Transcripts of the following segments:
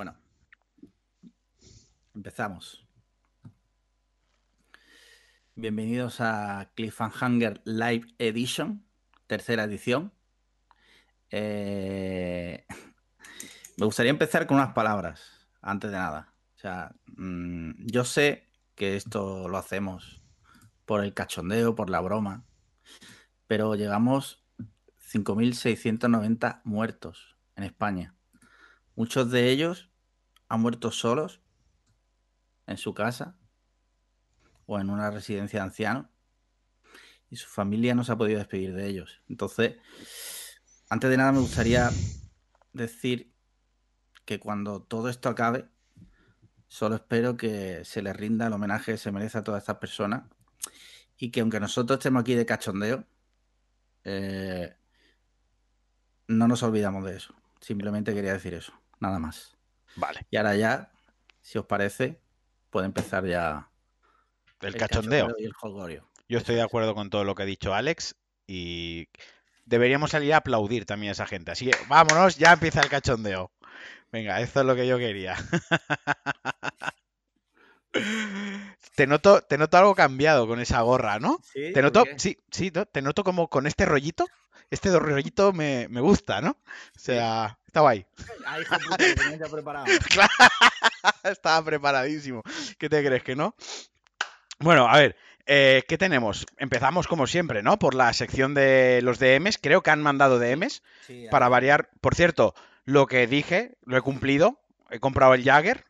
Bueno, empezamos. Bienvenidos a Cliffhanger Live Edition, tercera edición. Eh, me gustaría empezar con unas palabras, antes de nada. O sea, mm, yo sé que esto lo hacemos por el cachondeo, por la broma, pero llegamos 5.690 muertos en España. Muchos de ellos han muerto solos en su casa o en una residencia de ancianos y su familia no se ha podido despedir de ellos. Entonces, antes de nada me gustaría decir que cuando todo esto acabe, solo espero que se les rinda el homenaje que se merece a todas estas personas y que aunque nosotros estemos aquí de cachondeo, eh, no nos olvidamos de eso. Simplemente quería decir eso, nada más. Vale. Y ahora ya, si os parece, puede empezar ya el, cachondeo. y el jolgorio. Yo estoy de acuerdo con todo lo que ha dicho Alex y deberíamos salir a aplaudir también a esa gente. Así que vámonos, ya empieza el cachondeo. Venga, esto es lo que yo quería. Te noto, te noto algo cambiado con esa gorra, ¿no? ¿Sí? Te ¿Por noto, sí, sí, te noto como con este rollito. Este rollito me, me gusta, ¿no? O sea, está guay. Ah, hijo de puta, tenías ya preparado. Claro, Estaba preparadísimo. ¿Qué te crees que no? Bueno, a ver, eh, ¿qué tenemos? Empezamos como siempre, ¿no? Por la sección de los DMs. Creo que han mandado DMs Sí, para ahí. variar. Por cierto, lo que dije, lo he cumplido. He comprado el Jagger.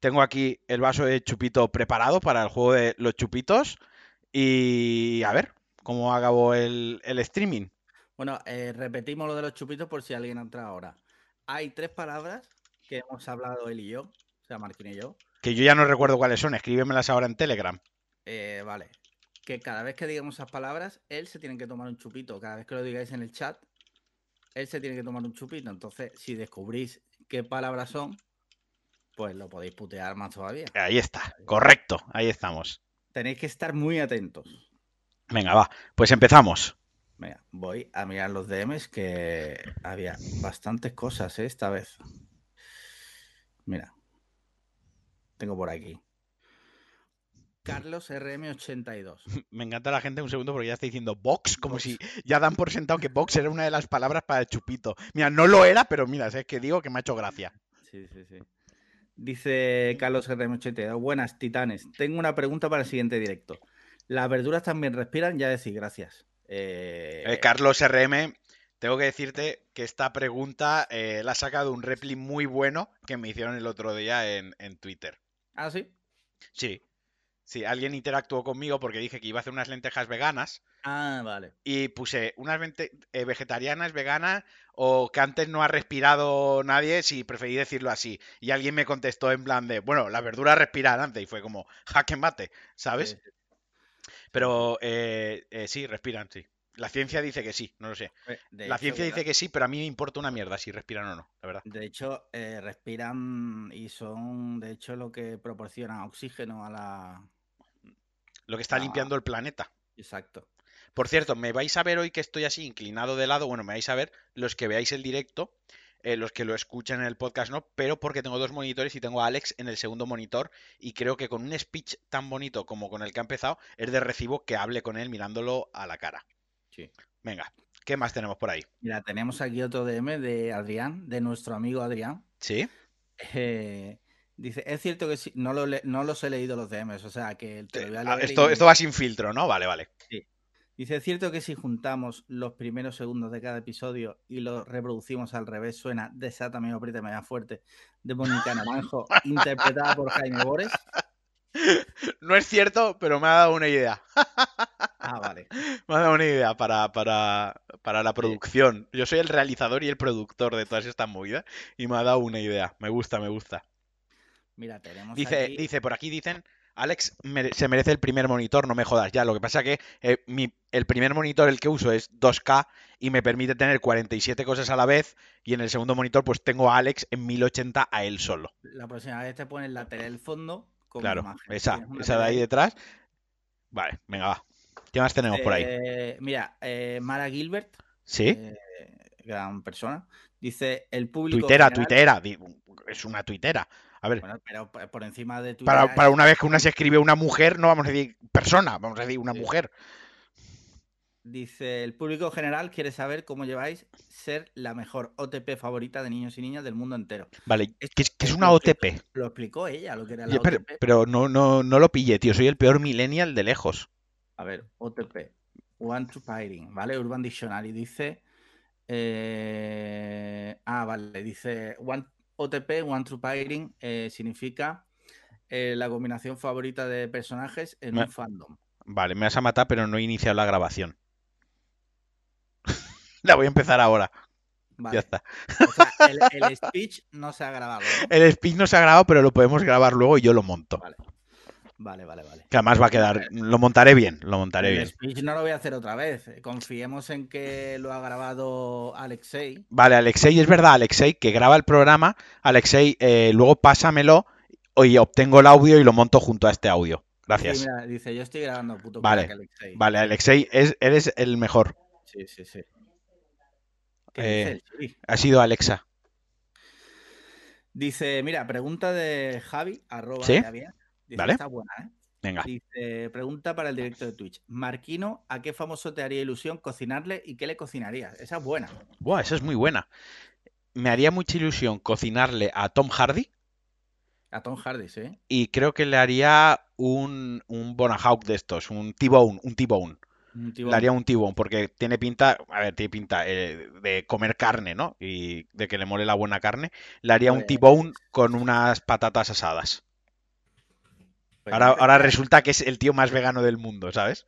Tengo aquí el vaso de chupito preparado para el juego de los chupitos. Y a ver, ¿cómo acabó el, el streaming? Bueno, eh, repetimos lo de los chupitos por si alguien entra ahora. Hay tres palabras que hemos hablado él y yo, o sea, Martín y yo. Que yo ya no recuerdo cuáles son. Escríbemelas ahora en Telegram. Eh, vale. Que cada vez que digamos esas palabras, él se tiene que tomar un chupito. Cada vez que lo digáis en el chat, él se tiene que tomar un chupito. Entonces, si descubrís qué palabras son, pues lo podéis putear más todavía. Ahí está. Correcto. Ahí estamos. Tenéis que estar muy atentos. Venga, va. Pues empezamos. Venga, voy a mirar los DMs que había bastantes cosas ¿eh? esta vez. Mira, tengo por aquí. Carlos RM82. Me encanta la gente un segundo porque ya está diciendo box, como si ya dan por sentado que box era una de las palabras para el chupito. Mira, no lo era, pero mira, es que digo que me ha hecho gracia. Sí, sí, sí. Dice Carlos RM82. Buenas, titanes. Tengo una pregunta para el siguiente directo. ¿Las verduras también respiran? Ya decís, gracias. Eh, Eh, Carlos RM, tengo que decirte que esta pregunta eh, la ha sacado un repli muy bueno que me hicieron el otro día en, en Twitter. Ah, sí. Sí, sí, alguien interactuó conmigo porque dije que iba a hacer unas lentejas veganas Ah, vale. y puse unas eh, vegetarianas, veganas o que antes no ha respirado nadie, si preferí decirlo así. Y alguien me contestó en plan de, bueno, las verduras respiran antes y fue como, jaque mate, ¿sabes? Sí. Pero eh, eh, sí, respiran, sí. La ciencia dice que sí, no lo sé. De La hecho, ciencia dice que sí, pero a mí me importa una mierda si respiran o no, la verdad. De hecho, eh, respiran y son, de hecho, lo que proporciona oxígeno a la... Lo que está limpiando el planeta. Exacto. Por cierto, me vais a ver hoy que estoy así inclinado de lado. Bueno, me vais a ver los que veáis el directo, eh, los que lo escuchan en el podcast no, pero porque tengo dos monitores y tengo a Alex en el segundo monitor y creo que con un speech tan bonito como con el que ha empezado es de recibo que hable con él mirándolo a la cara. Sí. Venga, ¿qué más tenemos por ahí? Mira, tenemos aquí otro DM de Adrián, de nuestro amigo Adrián. ¿Sí? Eh, dice, es cierto que sí, no, lo no los he leído los DMs, o sea que te lo voy a Ah, leer Esto, y- esto va sin filtro, ¿no? Vale, vale. Dice, es cierto que si juntamos los primeros segundos de cada episodio y los reproducimos al revés, suena Desátame o apriétame más fuerte de Mónica Naranjo, interpretada por Jaime Bores. No es cierto, pero me ha dado una idea. Ah, vale. Me ha dado una idea para, para, para la producción. Yo soy el realizador y el productor de todas estas movidas y me ha dado una idea. Me gusta, me gusta. Mira, tenemos Dice, aquí... dice, por aquí dicen, Alex mere- se merece el primer monitor, no me jodas ya. Lo que pasa que eh, mi- el primer monitor, el que uso, es 2K y me permite tener 47 cosas a la vez. Y en el segundo monitor, pues tengo a Alex en 1080 a él solo. La próxima vez te pones la tele del fondo con Claro, imagen. esa, esa de ahí detrás. Vale, venga, va. ¿Qué más tenemos por ahí? Eh, mira, eh, Mara Gilbert, ¿Sí? gran persona, dice el público Tuitera, general- tuitera. es una tuitera. A ver, Bueno, pero por encima de tu para, para una vez que una se escribe una mujer, no vamos a decir persona, vamos a decir una Sí. mujer. Dice, el público general quiere saber cómo lleváis ser la mejor OTP favorita de niños y niñas del mundo entero. Vale, ¿qué es, qué es una que- OTP? Lo explicó ella, lo que era la pero OTP. pero no, no, no lo pillé, tío. Soy el peor millennial de lejos. A ver, OTP. One to Pairing, ¿vale? Urban Dictionary dice. eh, ah, vale, dice one, OTP, One to Pairing, eh, significa eh, la combinación favorita de personajes en Me- un fandom. Vale, me vas a matar, pero no he iniciado la grabación. la voy a empezar ahora. Vale. Ya está. O sea, el, el speech no se ha grabado, ¿no? El speech no se ha grabado, pero lo podemos grabar luego y yo lo monto. Vale. Vale, vale, vale. Que además va a quedar. Lo montaré bien, lo montaré El bien. speech no lo voy a hacer otra vez. Confiemos en que lo ha grabado Alexei. Vale, Alexei, es verdad, Alexei, que graba el programa. Alexei, eh, luego pásamelo y obtengo el audio y lo monto junto a este audio. Gracias. Sí, mira, dice, yo estoy grabando, puto Vale, crack, Alexei. Vale, Alexei, es- eres el mejor. Sí, sí, sí. ¿Qué Eh, dice el Chiri? Ha sido Alexa. Dice, mira, pregunta de Javi, arroba ¿Sí? Dice, Vale. está buena, ¿eh? Venga. Dice, pregunta para el directo de Twitch. Marquino, ¿a qué famoso te haría ilusión cocinarle y qué le cocinarías? Esa es buena. Buah, esa es muy buena. Me haría mucha ilusión cocinarle a Tom Hardy A Tom Hardy, ¿sí? y creo que le haría un, un Bonahawk de estos, un T-Bone, un T-Bone. Un Le haría un T-Bone porque tiene pinta, a ver, tiene pinta eh, de comer carne, ¿no? Y de que le mole la buena carne. Le haría un Pues- T-Bone con unas patatas asadas. Ahora, resulta que es el tío más vegano del mundo, ¿sabes?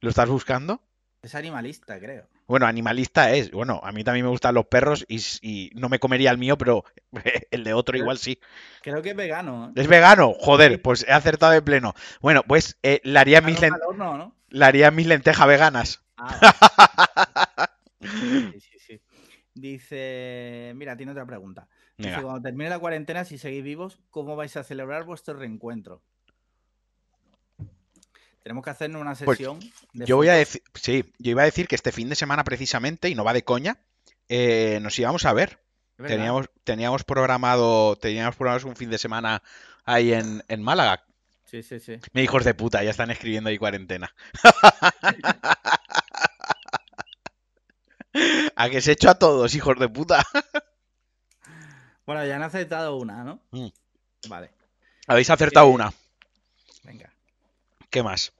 ¿Lo estás buscando? Es animalista, creo. Bueno, animalista es. Bueno, a mí también me gustan los perros y, no me comería el mío, pero el de otro igual sí. Creo que es vegano. ¿eh? ¿Es vegano? Joder, pues he acertado de pleno. Bueno, pues eh, le, haría mis horno, ¿no? le haría mis lentejas veganas. Ah, sí, sí, sí. Dice, mira, tiene otra pregunta. Dice, Venga. cuando termine la cuarentena, si seguís vivos, ¿cómo vais a celebrar vuestro reencuentro? Tenemos que hacernos una Pues, sesión. de Yo voy a decir, sí, yo iba a decir que este fin de semana precisamente, y no va de coña, eh, nos íbamos a ver. Teníamos, teníamos programado, teníamos programado un fin de semana ahí en, en Málaga. Sí, sí, sí. Me hijos de puta, ya están escribiendo ahí cuarentena. a que se hecho a todos, hijos de puta. Bueno, ya han aceptado una, ¿no? Mm. Vale, Habéis acertado Eh, una. venga. ¿Qué más?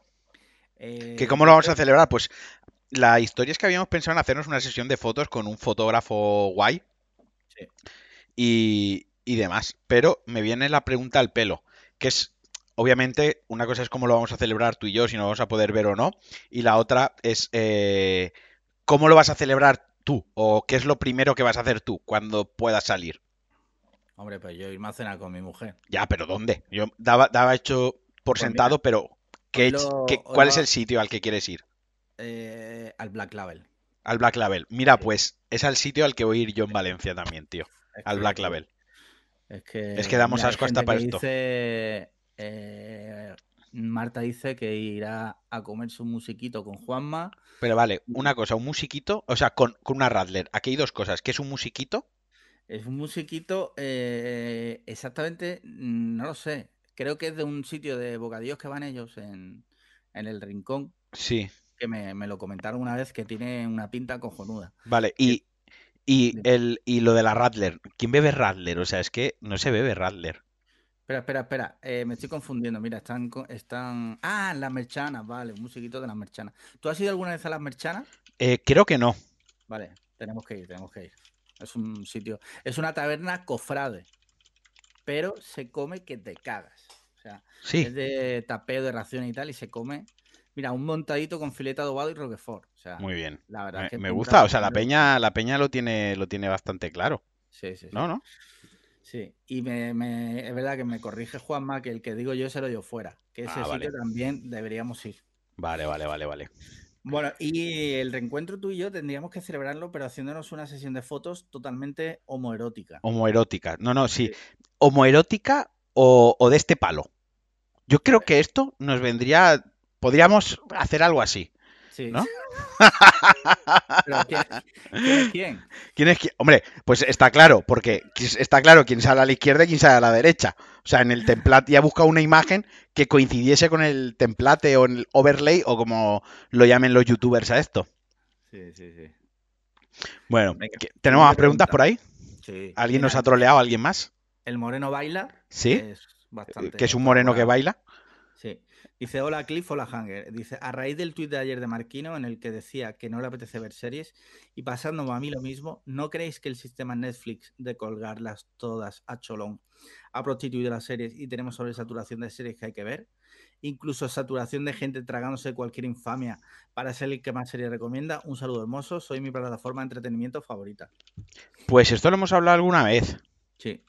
Eh, ¿Que ¿Cómo lo vamos a celebrar? Pues la historia es que habíamos pensado en hacernos una sesión de fotos con un fotógrafo guay Sí. y, y demás. Pero me viene la pregunta al pelo, que es, obviamente, una cosa es cómo lo vamos a celebrar tú y yo, si nos vamos a poder ver o no, y la otra es eh, cómo lo vas a celebrar tú, o qué es lo primero que vas a hacer tú cuando puedas salir. Hombre, pues yo irme a cenar con mi mujer. Ya, pero ¿dónde? Yo daba, daba hecho por Pues mira, sentado, pero ¿qué, hoy lo- qué- hoy ¿cuál lo es el sitio al que quieres ir? eh, al Black Label. Al Black Label. Mira, pues es al sitio al que voy a ir yo en Valencia también, tío. Es Al que- Black Label. Es que, Es que damos mira, asco hasta para esto. dice, eh, Marta dice que irá a comer su musiquito con Juanma. Pero vale, una cosa, un musiquito, o sea, con, con una Radler. Aquí hay dos cosas. ¿Qué es un musiquito? Es un musiquito, eh, exactamente, mm, no lo sé. Creo que es de un sitio de bocadillos que van ellos en, en el Rincón, Sí, que me, me lo comentaron una vez que tiene una pinta cojonuda. vale. Y, y, el, y lo de la Radler. ¿Quién bebe Radler? O sea, es que no se bebe Radler. Espera, espera, espera, eh, me estoy confundiendo. Mira, están, están... Ah, las merchanas, vale, un musiquito de las merchanas. ¿Tú has ido alguna vez a las merchanas? Eh, creo que no. Vale, tenemos que ir, tenemos que ir. Es un sitio, es una taberna cofrade, pero se come que te cagas. O sea, Sí, es de tapeo, de raciones y tal, y se come, mira, un montadito con filete adobado y roquefort. O sea, muy bien. la verdad Me, es que me gusta, o sea, la peña, la peña lo tiene, lo tiene bastante claro. Sí, sí, sí. ¿No? ¿No? Sí, y me, me- es verdad que me corrige Juanma que el que digo yo se lo dio fuera, que ese Ah, sitio vale. también deberíamos ir. Vale, vale, vale, vale. Bueno, y el reencuentro tú y yo tendríamos que celebrarlo, pero haciéndonos una sesión de fotos totalmente homoerótica. Homoerótica. No, no, sí. Homoerótica o, o de este palo. Yo creo que esto nos vendría. Podríamos hacer algo así. Sí. ¿No? Pero ¿quién, quién es quién? ¿Quién es quién? Hombre, pues está claro, porque está claro quién sale a la izquierda y quién sale a la derecha. O sea, en el template ya busca una imagen que coincidiese con el template o en el overlay o como lo llamen los youtubers a esto. Sí, sí, sí. Bueno, Venga, ¿qué- ¿tenemos más preguntas pregunta. por ahí? sí. ¿Alguien nos ha troleado? ¿Alguien más? El moreno baila. ¿Sí? Es bastante Que es un moreno que baila. Dice, hola Cliff, hola Hanger. Dice, a raíz del tuit de ayer de Marquino en el que decía que no le apetece ver series y pasándome a mí lo mismo, ¿no creéis que el sistema Netflix de colgarlas todas a cholón ha prostituido las series y tenemos sobresaturación de series que hay que ver? Incluso saturación de gente tragándose cualquier infamia para ser el que más series recomienda. Un saludo hermoso, soy mi plataforma de entretenimiento favorita. Pues esto lo hemos hablado alguna vez, Sí,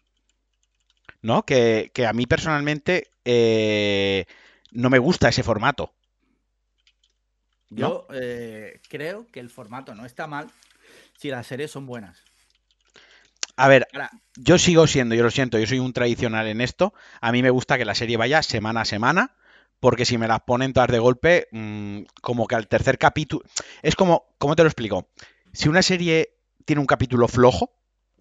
¿no? Que, que a mí personalmente eh, no me gusta ese formato. yo eh, creo que el formato no está mal si las series son buenas. A ver, Ahora, yo sigo siendo, yo lo siento, yo soy un tradicional en esto. A mí me gusta que la serie vaya semana a semana, porque si me las ponen todas de golpe, mm, como que al tercer capítulo... Es como, ¿cómo te lo explico? Si una serie tiene un capítulo flojo,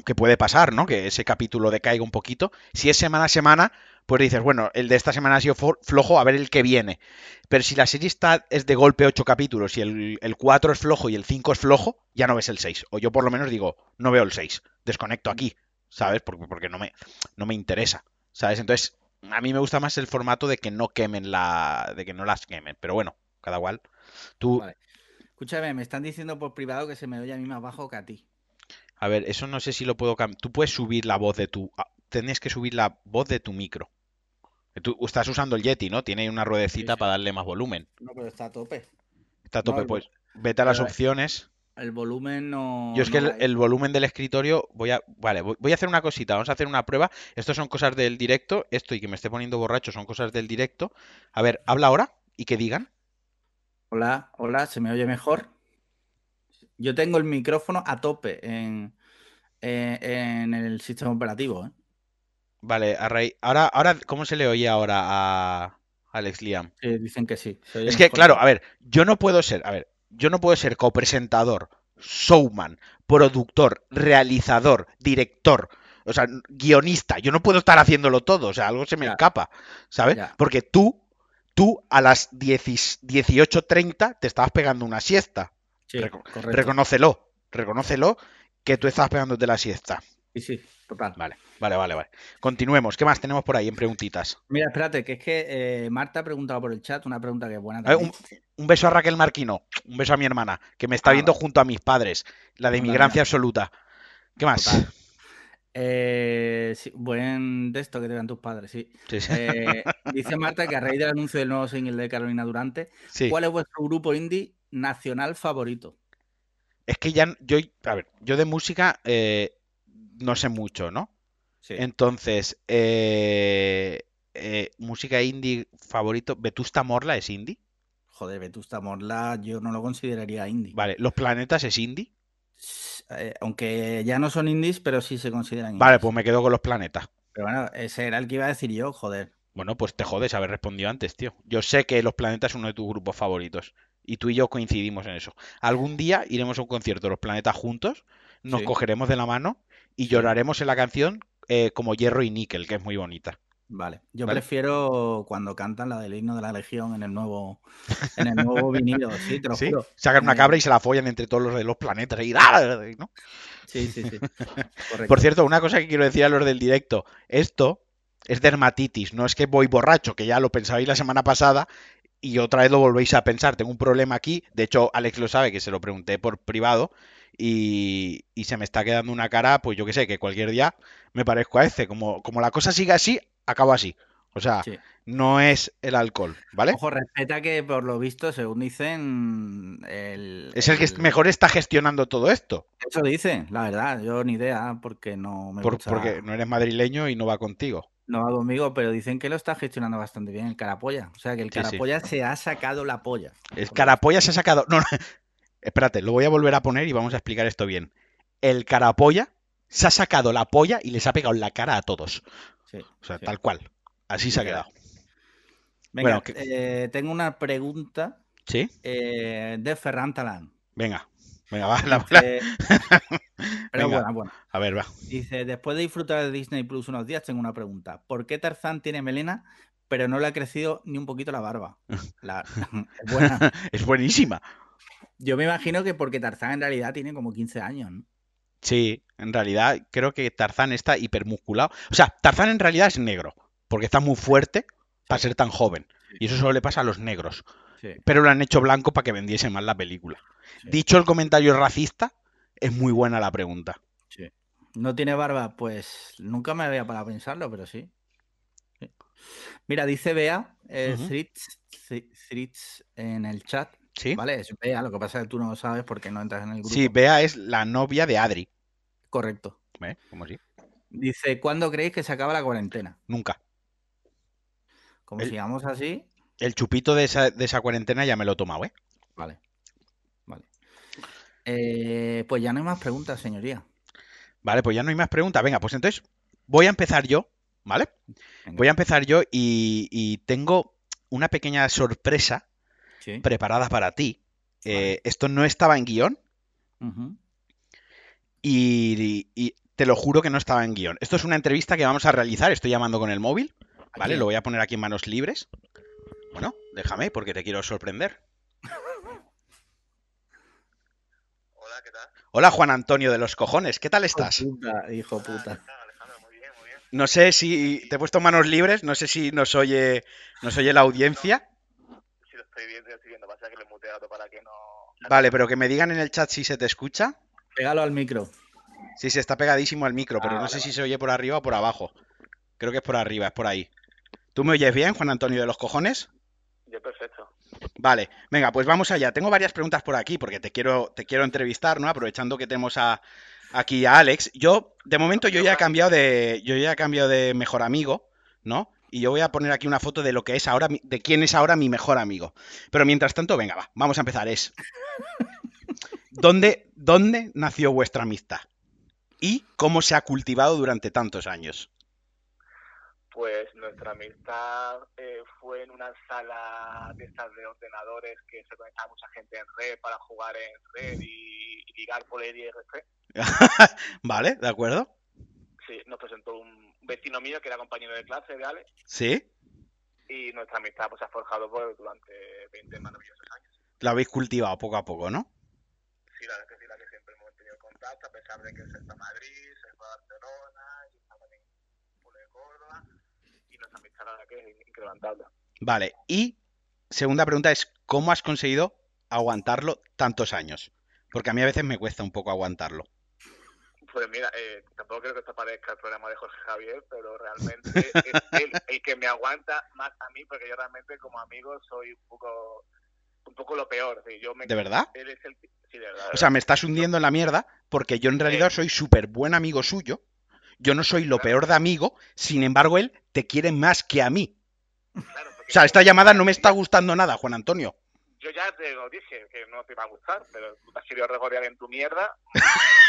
que puede pasar, ¿no? Que ese capítulo decaiga un poquito. Si es semana a semana, pues dices, bueno, el de esta semana ha sido flojo, a ver el que viene. Pero si la serie está, es de golpe ocho capítulos y el, el 4 es flojo y el 5 es flojo, ya no ves el 6. O yo por lo menos digo, no veo el 6. Desconecto aquí, ¿sabes? Porque, porque no, me, no me interesa, ¿sabes? Entonces, a mí me gusta más el formato de que no quemen la... de que no las quemen. Pero bueno, cada cual. Tú, Vale. Escúchame, me están diciendo por privado que se me oye a mí más bajo que a ti. a ver, eso no sé si lo puedo cambiar. Tú puedes subir la voz de tu... ah, Tienes que subir la voz de tu micro. Tú estás usando el Yeti, ¿no? Tiene una ruedecita sí. para darle más volumen. No, pero está a tope. Está a tope, pues vete a las pero- opciones. El volumen no. Yo es que el, volumen del escritorio voy a... Vale, voy voy a hacer una cosita, vamos a hacer una prueba. Esto son cosas del directo, esto y que me esté poniendo borracho son cosas del directo. A ver, habla ahora y que digan. Hola, hola, ¿se me oye mejor? Yo tengo el micrófono a tope en, en, en el sistema operativo. ¿eh? Vale, a raíz... Ahora, ahora, ¿cómo se le oye ahora a Alex Liam? Dicen que sí. Es que, mejor. claro, a ver, yo no puedo ser, a ver, yo no puedo ser copresentador, showman, productor, realizador, director, o sea, guionista. Yo no puedo estar haciéndolo todo, o sea, algo se me Ya. escapa, ¿sabes? Ya. Porque tú, tú a las 10 18.30 te estabas pegando una siesta. Sí, Reco- correcto. Reconócelo, reconócelo que tú estabas pegándote la siesta. Sí, sí, total. Vale, vale, vale, vale. Continuemos. ¿Qué más tenemos por ahí en preguntitas? Mira, espérate, que es que eh, Marta ha preguntado por el chat una pregunta que es buena ver, también. un, un beso a Raquel Marquino, un beso a mi hermana, que me está Ah, viendo vale. junto a mis padres, la de migrancia absoluta. ¿Qué más? Total. Eh, sí, buen de esto que te dan tus padres, sí. Sí, sí. Eh, dice Marta que a raíz del anuncio del nuevo single de Carolina Durante. ¿cuál es vuestro grupo indie nacional favorito? Es que ya, yo, a ver, yo de música eh, no sé mucho, ¿no? Sí. Entonces, eh, eh, música indie favorito, Vetusta Morla es indie. Joder, Vetusta Morla yo no lo consideraría indie. Vale, Los Planetas es indie. Eh, aunque ya no son indies, pero sí se consideran Vale, indies. pues me quedo con Los Planetas. Pero bueno, ese era el que iba a decir yo, joder. Bueno, pues te jodes haber respondido antes, tío. Yo sé que Los Planetas es uno de tus grupos favoritos. Y tú y yo coincidimos en eso. Algún día iremos a un concierto de Los Planetas juntos, nos Sí. cogeremos de la mano y lloraremos en la canción eh, como Hierro y Níquel, que es muy bonita. Vale. Yo Vale. prefiero cuando cantan la del himno de la Legión en el nuevo, en el nuevo vinilo, sí, te lo ¿Sí? juro. Sacan una Eh, cabra y se la follan entre todos los de los planetas. Y, ¡ah! ¿no? Sí, sí, sí. Correcto. Por cierto, una cosa que quiero decir a los del directo. Esto es dermatitis, no es que voy borracho, que ya lo pensabais la semana pasada y otra vez lo volvéis a pensar. Tengo un problema aquí. De hecho, Alex lo sabe, que se lo pregunté por privado. Y, y se me está quedando una cara, pues yo que sé, que cualquier día me parezco a este. Como, como la cosa sigue así, acabo así. O sea, Sí. no es el alcohol, ¿vale? Ojo, respeta que por lo visto, según dicen, el, Es el que mejor está gestionando todo esto. Eso dicen, la verdad. Yo ni idea, porque no me por- gusta- porque no eres madrileño y no va contigo. no va conmigo, pero dicen que lo está gestionando bastante bien el carapolla. O sea, que el Sí, sí. carapolla se ha sacado la polla. El carapolla se ha sacado. No, no. Espérate, lo voy a volver a poner y vamos a explicar esto bien. El carapolla se ha sacado la polla y les ha pegado en la cara a todos. Sí, O sea, sí. tal cual. Así se ha quedado. Venga, Bueno, que- eh, tengo una pregunta Sí, eh, de Ferran Talán. venga. Venga, va. la- la- Pero Venga. bueno, bueno. A ver, va. Dice, después de disfrutar de Disney Plus unos días, tengo una pregunta. ¿Por qué Tarzán tiene melena, pero no le ha crecido ni un poquito la barba? La- es buena. Es buenísima. Yo me imagino que porque Tarzán en realidad tiene como 15 años, ¿no? Sí, en realidad creo que Tarzán está hipermusculado. O sea, Tarzán en realidad es negro, porque está muy fuerte para ser tan joven. Y eso solo le pasa a los negros. Sí. Pero lo han hecho blanco para que vendiese más la película. Sí. Dicho el comentario racista, es muy buena la pregunta. Sí. ¿No tiene barba? Pues nunca me había parado a pensarlo, pero sí. Mira, dice Bea, eh, en el chat. ¿Sí? Vale, es Bea, lo que pasa es que tú no lo sabes porque no entras en el grupo. Sí, Bea es la novia de Adri. Correcto. ¿Eh? ¿Cómo sí? Dice, ¿cuándo creéis que se acaba la cuarentena? Nunca. Como El- sigamos así, El chupito de esa, de esa cuarentena ya me lo he tomado, ¿eh? vale. Vale. Eh, pues ya no hay más preguntas, señoría. Vale, pues ya no hay más preguntas. Venga, pues entonces voy a empezar yo, ¿vale? Venga. Voy a empezar yo y, y tengo una pequeña sorpresa Sí. preparada para ti. Eh, esto no estaba en guion y, y te lo juro que no estaba en guion. Esto es una entrevista que vamos a realizar. Estoy llamando con el móvil, ¿vale? Aquí. Lo voy a poner aquí en manos libres. Bueno, déjame porque te quiero sorprender. Hola, ¿qué tal? Hola Juan Antonio de los cojones, ¿qué tal estás? Hijo puta, hijo puta. No sé si te he puesto manos libres, no sé si nos oye, nos oye la audiencia. Sí, lo estoy viendo, lo estoy viendo. Pasa que lo he muteado para que no... Vale, pero que me digan en el chat si se te escucha. Pégalo al micro. Sí, sí, está pegadísimo al micro, pero Ah, no vale, sé si vale. se oye por arriba o por abajo. Creo que es por arriba, es por ahí. ¿Tú me oyes bien, Juan Antonio de los cojones? Yo perfecto. Vale, venga, pues vamos allá. Tengo varias preguntas por aquí porque te quiero, te quiero entrevistar, ¿no? Aprovechando que tenemos a, aquí a Alex. Yo, de momento, yo ya he cambiado de, yo ya he cambiado de mejor amigo, ¿no? Y yo voy a poner aquí una foto de lo que es ahora, mi- de quién es ahora mi mejor amigo. Pero mientras tanto, venga, va, vamos a empezar. Es ¿dónde, dónde nació vuestra amistad? ¿Y cómo se ha cultivado durante tantos años? Pues nuestra amistad eh, fue en una sala de estas de ordenadores que se conectaba mucha gente en red para jugar en red y, y ligar por el IRC. ¿Vale? ¿De acuerdo? Sí, nos presentó un vecino mío que era compañero de clase de Alex ¿Sí? y nuestra amistad pues, se ha forjado durante 20 maravillosos años. Lo habéis cultivado poco a poco, ¿no? Sí, la verdad es que sí, la que siempre hemos tenido contacto, a pesar de que se a Madrid, se fue a Barcelona, yo estaba en de Córdoba, y nuestra amistad la verdad que es incrementable. Vale, y segunda pregunta es, ¿cómo has conseguido aguantarlo tantos años? Porque a mí a veces me cuesta un poco aguantarlo. Pues mira, eh, tampoco creo que esto parezca el programa de Jorge Javier, pero realmente es él el que me aguanta más a mí, porque yo realmente como amigo soy un poco un poco lo peor. sí, yo me, ¿De verdad? Él es el... Sí, de verdad. O sea, me estás hundiendo en la mierda porque yo en realidad soy súper buen amigo suyo. Yo no soy lo peor de amigo, sin embargo, él te quiere más que a mí. Claro, O sea, esta llamada no me está gustando nada, Juan Antonio. Yo ya te lo dije, que no te iba a gustar, pero tú te has querido regodear en tu mierda.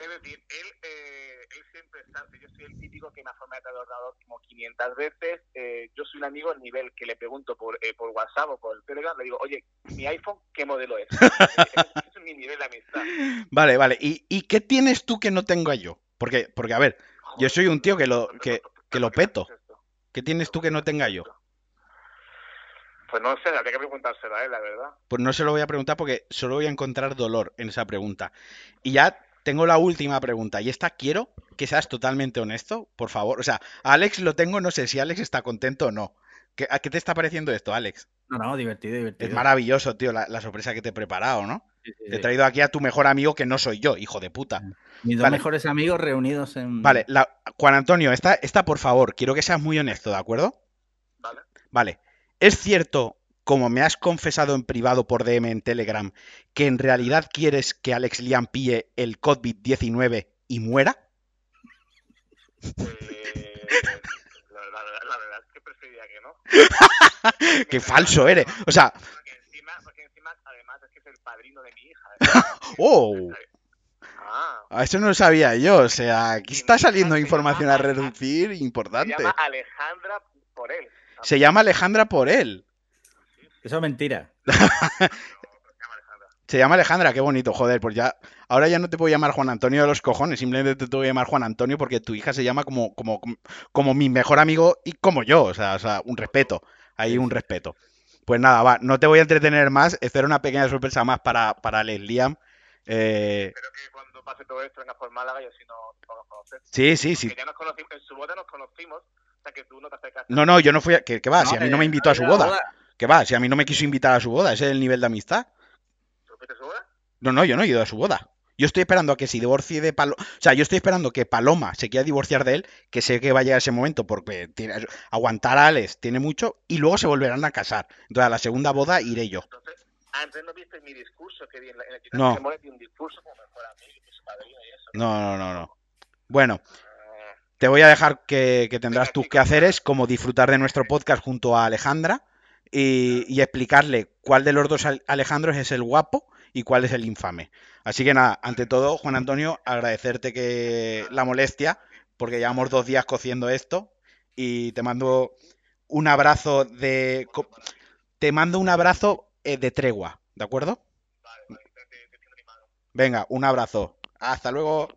Es decir, él, eh, él siempre está, yo soy el típico que me ha formatado el ordenador como 500 veces, eh, yo soy un amigo al nivel que le pregunto por, eh, por WhatsApp o por Telegram, le digo, oye, mi iPhone, ¿qué modelo es? Es mi nivel de amistad. Vale, vale. ¿Y, y qué tienes tú que no tengo yo? Porque, porque a ver, Yo soy un tío que lo- que- ¿por- por- que lo peto. ¿qué tienes tú que no tenga yo? Pues no sé, habría que preguntárselo a él, la verdad. Pues no se lo voy a preguntar porque solo voy a encontrar dolor en esa pregunta. Y ya tengo la última pregunta. Y esta quiero que seas totalmente honesto, por favor. O sea, a Alex lo tengo, no sé si Alex está contento o no. ¿Qué, ¿A qué te está pareciendo esto, Alex? No, no, divertido, divertido. Es maravilloso, tío, la, la sorpresa que te he preparado, ¿no? Sí, sí, Te he traído aquí a tu mejor amigo que no soy yo, hijo de puta. Mis dos Vale. mejores amigos reunidos en. Vale, la- Juan Antonio, esta, esta por favor, quiero que seas muy honesto, ¿de acuerdo? Vale. Vale. ¿Es cierto, como me has confesado en privado por DM en Telegram, que en realidad quieres que Alex Liam pille el COVID-19 y muera? Eh, la, verdad, la verdad es que preferiría que no. ¡Qué falso eres! O sea, Porque encima, porque encima, además, es que es el padrino de mi hija. ¡oh! Ah, A Eso no lo sabía yo. O sea, aquí está saliendo Se información a reducir se importante. llama Alejandra por él. Se llama Alejandra por él. Eso es mentira. Se llama Alejandra. Qué bonito, joder, pues ya. Ahora ya no te puedo llamar Juan Antonio de los cojones, simplemente te voy a llamar Juan Antonio porque tu hija se llama como, como, como mi mejor amigo y como yo, o sea, o sea, un respeto. Hay Sí, un respeto. Pues nada, va, no te voy a entretener más. Esta era una pequeña sorpresa más para, para Les Liam. Eh, Espero que cuando pase todo esto vengas por Málaga y así nos podamos conocer. sí, sí, sí. Que ya nos conocimos, en su boda nos conocimos, sea que tú no te acercaste. No, no, yo no fui a... ¿Qué, qué va? Si a mí no me invitó a su boda. ¿Qué va? Si a mí no me quiso invitar a su boda. Ese es el nivel de amistad. ¿Tú fuiste a su boda? No, no, yo no he ido a su boda. Yo estoy esperando a que se divorcie de Paloma. O sea, yo estoy esperando que Paloma se quiera divorciar de él, que sé que va a llegar ese momento, porque tiene- aguantar a Alex tiene mucho, y luego se volverán a casar. Entonces, a la segunda boda iré yo. Entonces, antes no viste mi discurso que en, el No. de More, di un discurso como mejor amigo y su padrino y eso. No, no, no, no. Bueno, Ah, te voy a dejar que, que tendrás tus quehaceres, como disfrutar de nuestro podcast junto a Alejandra y, y explicarle cuál de los dos Al- Alejandros es el guapo y cuál es el infame. Así que nada, ante todo, Juan Antonio, agradecerte que la molestia, porque llevamos dos días cociendo esto y te mando un abrazo de... Te mando un abrazo eh, de tregua, ¿de acuerdo? Venga, un abrazo. Hasta luego.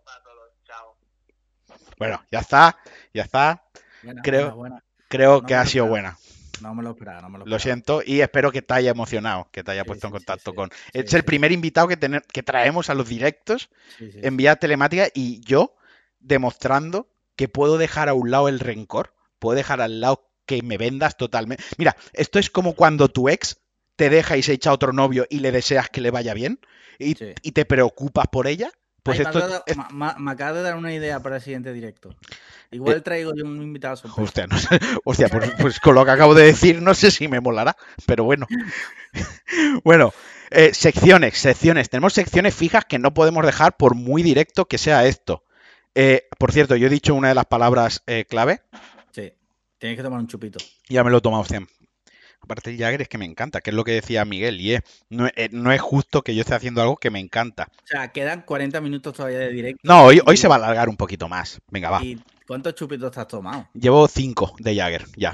Bueno, ya está, ya está. Buena, Creo- buena, buena. Creo No que ha lo sido buena. No me lo esperaba, no me lo Lo esperaba. siento y espero que te haya emocionado, que te haya Sí, puesto en sí, contacto sí. con... Es el primer invitado que, tener- que traemos a los directos en vía telemática y yo demostrando que puedo dejar a un lado el rencor, puedo dejar al lado que me vendas totalmente. Mira, esto es como cuando tu ex te deja y se echa a otro novio y le deseas que le vaya bien y te preocupas por ella. Pues Ay, esto me, acaba, es... ma- ma- me acaba de dar una idea para el siguiente directo. Igual Eh, traigo yo un invitado sorpresa. Hostia, no sé- hostia, pues, pues con lo que acabo de decir no sé si me molará, pero bueno. Bueno, eh, secciones, secciones. Tenemos secciones fijas que no podemos dejar por muy directo que sea esto. Eh, por cierto, yo he dicho una de las palabras clave. Sí. Tienes que tomar un chupito. Ya me lo he tomado 100. Aparte el Jagger es que me encanta, que es lo que decía Miguel, y es, no, eh, no es justo que yo esté haciendo algo que me encanta. O sea, quedan 40 minutos todavía de directo. No, hoy, hoy se va a alargar un poquito más. Venga, va. ¿Y cuántos chupitos te has tomado? Llevo 5 de Jagger, ya.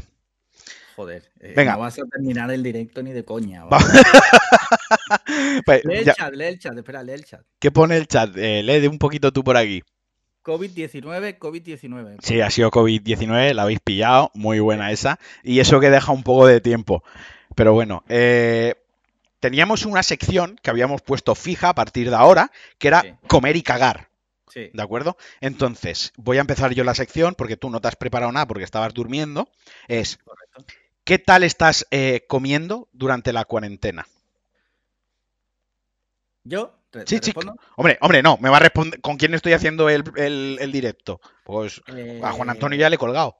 Joder. eh, Venga. No vas a terminar el directo ni de coña. Pues, Lee el ya- chat, lee el chat. Espera, lee el chat. ¿Qué pone el chat? Eh, lee un poquito tú por aquí. COVID-19, COVID-19. Sí, ha sido COVID-19, la habéis pillado, muy buena esa. Y eso que deja un poco de tiempo. Pero bueno, eh, teníamos una sección que habíamos puesto fija a partir de ahora, que era Sí. comer y cagar, Sí. ¿de acuerdo? Entonces, voy a empezar yo la sección porque tú no te has preparado nada porque estabas durmiendo. Es, Correcto. ¿qué tal estás eh, comiendo durante la cuarentena? ¿Yo? ¿Te, Sí, sí. Hombre, hombre, no, me va a responder con quién estoy haciendo el, el- el directo. Pues a Juan Antonio ya le he colgado.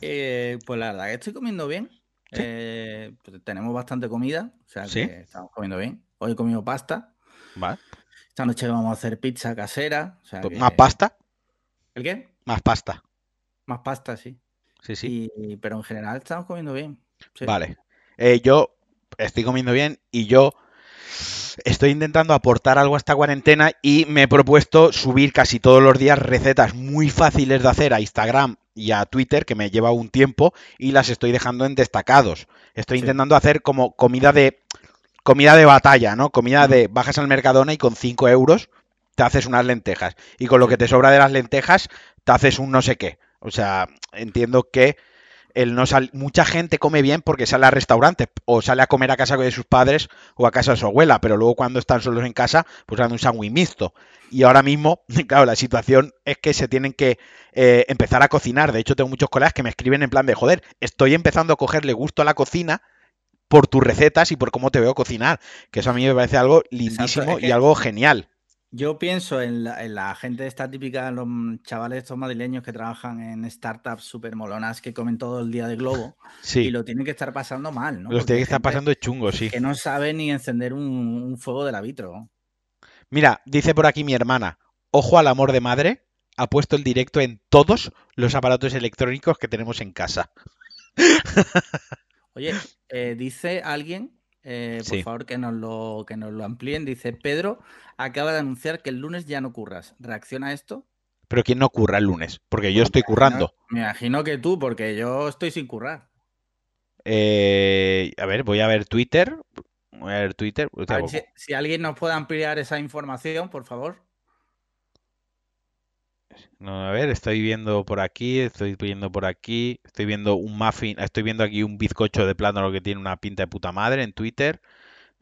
Eh, pues la verdad que estoy comiendo bien. Sí. Eh, pues tenemos bastante comida, o sea Sí. que estamos comiendo bien. Hoy he comido pasta. Vale. Esta noche vamos a hacer pizza casera. o sea Pues que- Más pasta, ¿El qué? más pasta. Más pasta, sí. Sí, sí. Y- pero en general estamos comiendo bien. sí. Vale. Eh, yo estoy comiendo bien y yo estoy intentando aportar algo a esta cuarentena y me he propuesto subir casi todos los días recetas muy fáciles de hacer a Instagram y a Twitter, que me lleva un tiempo, y las estoy dejando en destacados. Estoy Sí. intentando hacer como comida de comida de batalla, ¿no? Comida de bajas al Mercadona y con 5 euros te haces unas lentejas. Y con lo que te sobra de las lentejas te haces un no sé qué. O sea, entiendo que el no sal- mucha gente come bien porque sale a restaurantes o sale a comer a casa de sus padres o a casa de su abuela, pero luego cuando están solos en casa, pues hacen un sándwich mixto. Y ahora mismo, claro, la situación es que se tienen que eh, empezar a cocinar. De hecho, tengo muchos colegas que me escriben en plan de, joder, estoy empezando a cogerle gusto a la cocina por tus recetas y por cómo te veo cocinar. Que eso a mí me parece algo lindísimo es que- y algo genial. Yo pienso en la, en la gente esta típica, los chavales estos madrileños que trabajan en startups súper molonas que comen todo el día de globo y Sí, lo tienen que estar pasando mal, ¿no? los Porque tiene hay que estar pasando de chungo, sí. Que no sabe ni encender un, un fuego del vitro. Mira, dice por aquí mi hermana, ojo al amor de madre, ha puesto el directo en todos los aparatos electrónicos que tenemos en casa. Oye, eh, dice alguien, eh, por Sí. favor que nos, lo, que nos lo amplíen, dice Pedro acaba de anunciar que el lunes ya no curras. ¿Reacciona a esto? Pero ¿quién no curra el lunes? Porque yo estoy Me currando. imagino que tú, porque yo estoy sin currar. Eh, a ver, voy a ver Twitter. Voy a ver Twitter. A ver, si, si alguien nos puede ampliar esa información, por favor. No, a ver, estoy viendo por aquí, estoy viendo por aquí, estoy viendo un muffin, estoy viendo aquí un bizcocho de plátano que tiene una pinta de puta madre en Twitter.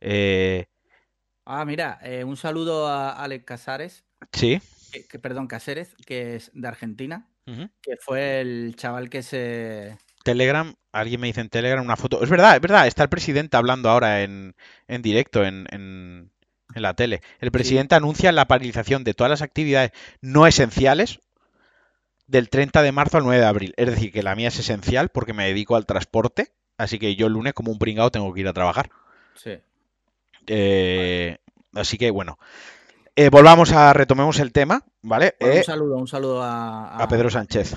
Eh, Ah, mira, eh, un saludo a Alex Casares, sí. que, que- perdón, Caceres, que es de Argentina, que fue el chaval que se... Telegram, alguien me dice en Telegram una foto. Es verdad, es verdad, está el presidente hablando ahora en, en directo en, en- en la tele. El presidente anuncia la paralización de todas las actividades no esenciales del 30 de marzo al 9 de abril. Es decir, que la mía es esencial porque me dedico al transporte, así que yo el lunes como un pringao tengo que ir a trabajar. Sí. Eh, así que bueno. Eh, volvamos a retomemos el tema, ¿vale? Bueno, Eh, un saludo, un saludo a, a Pedro Sánchez.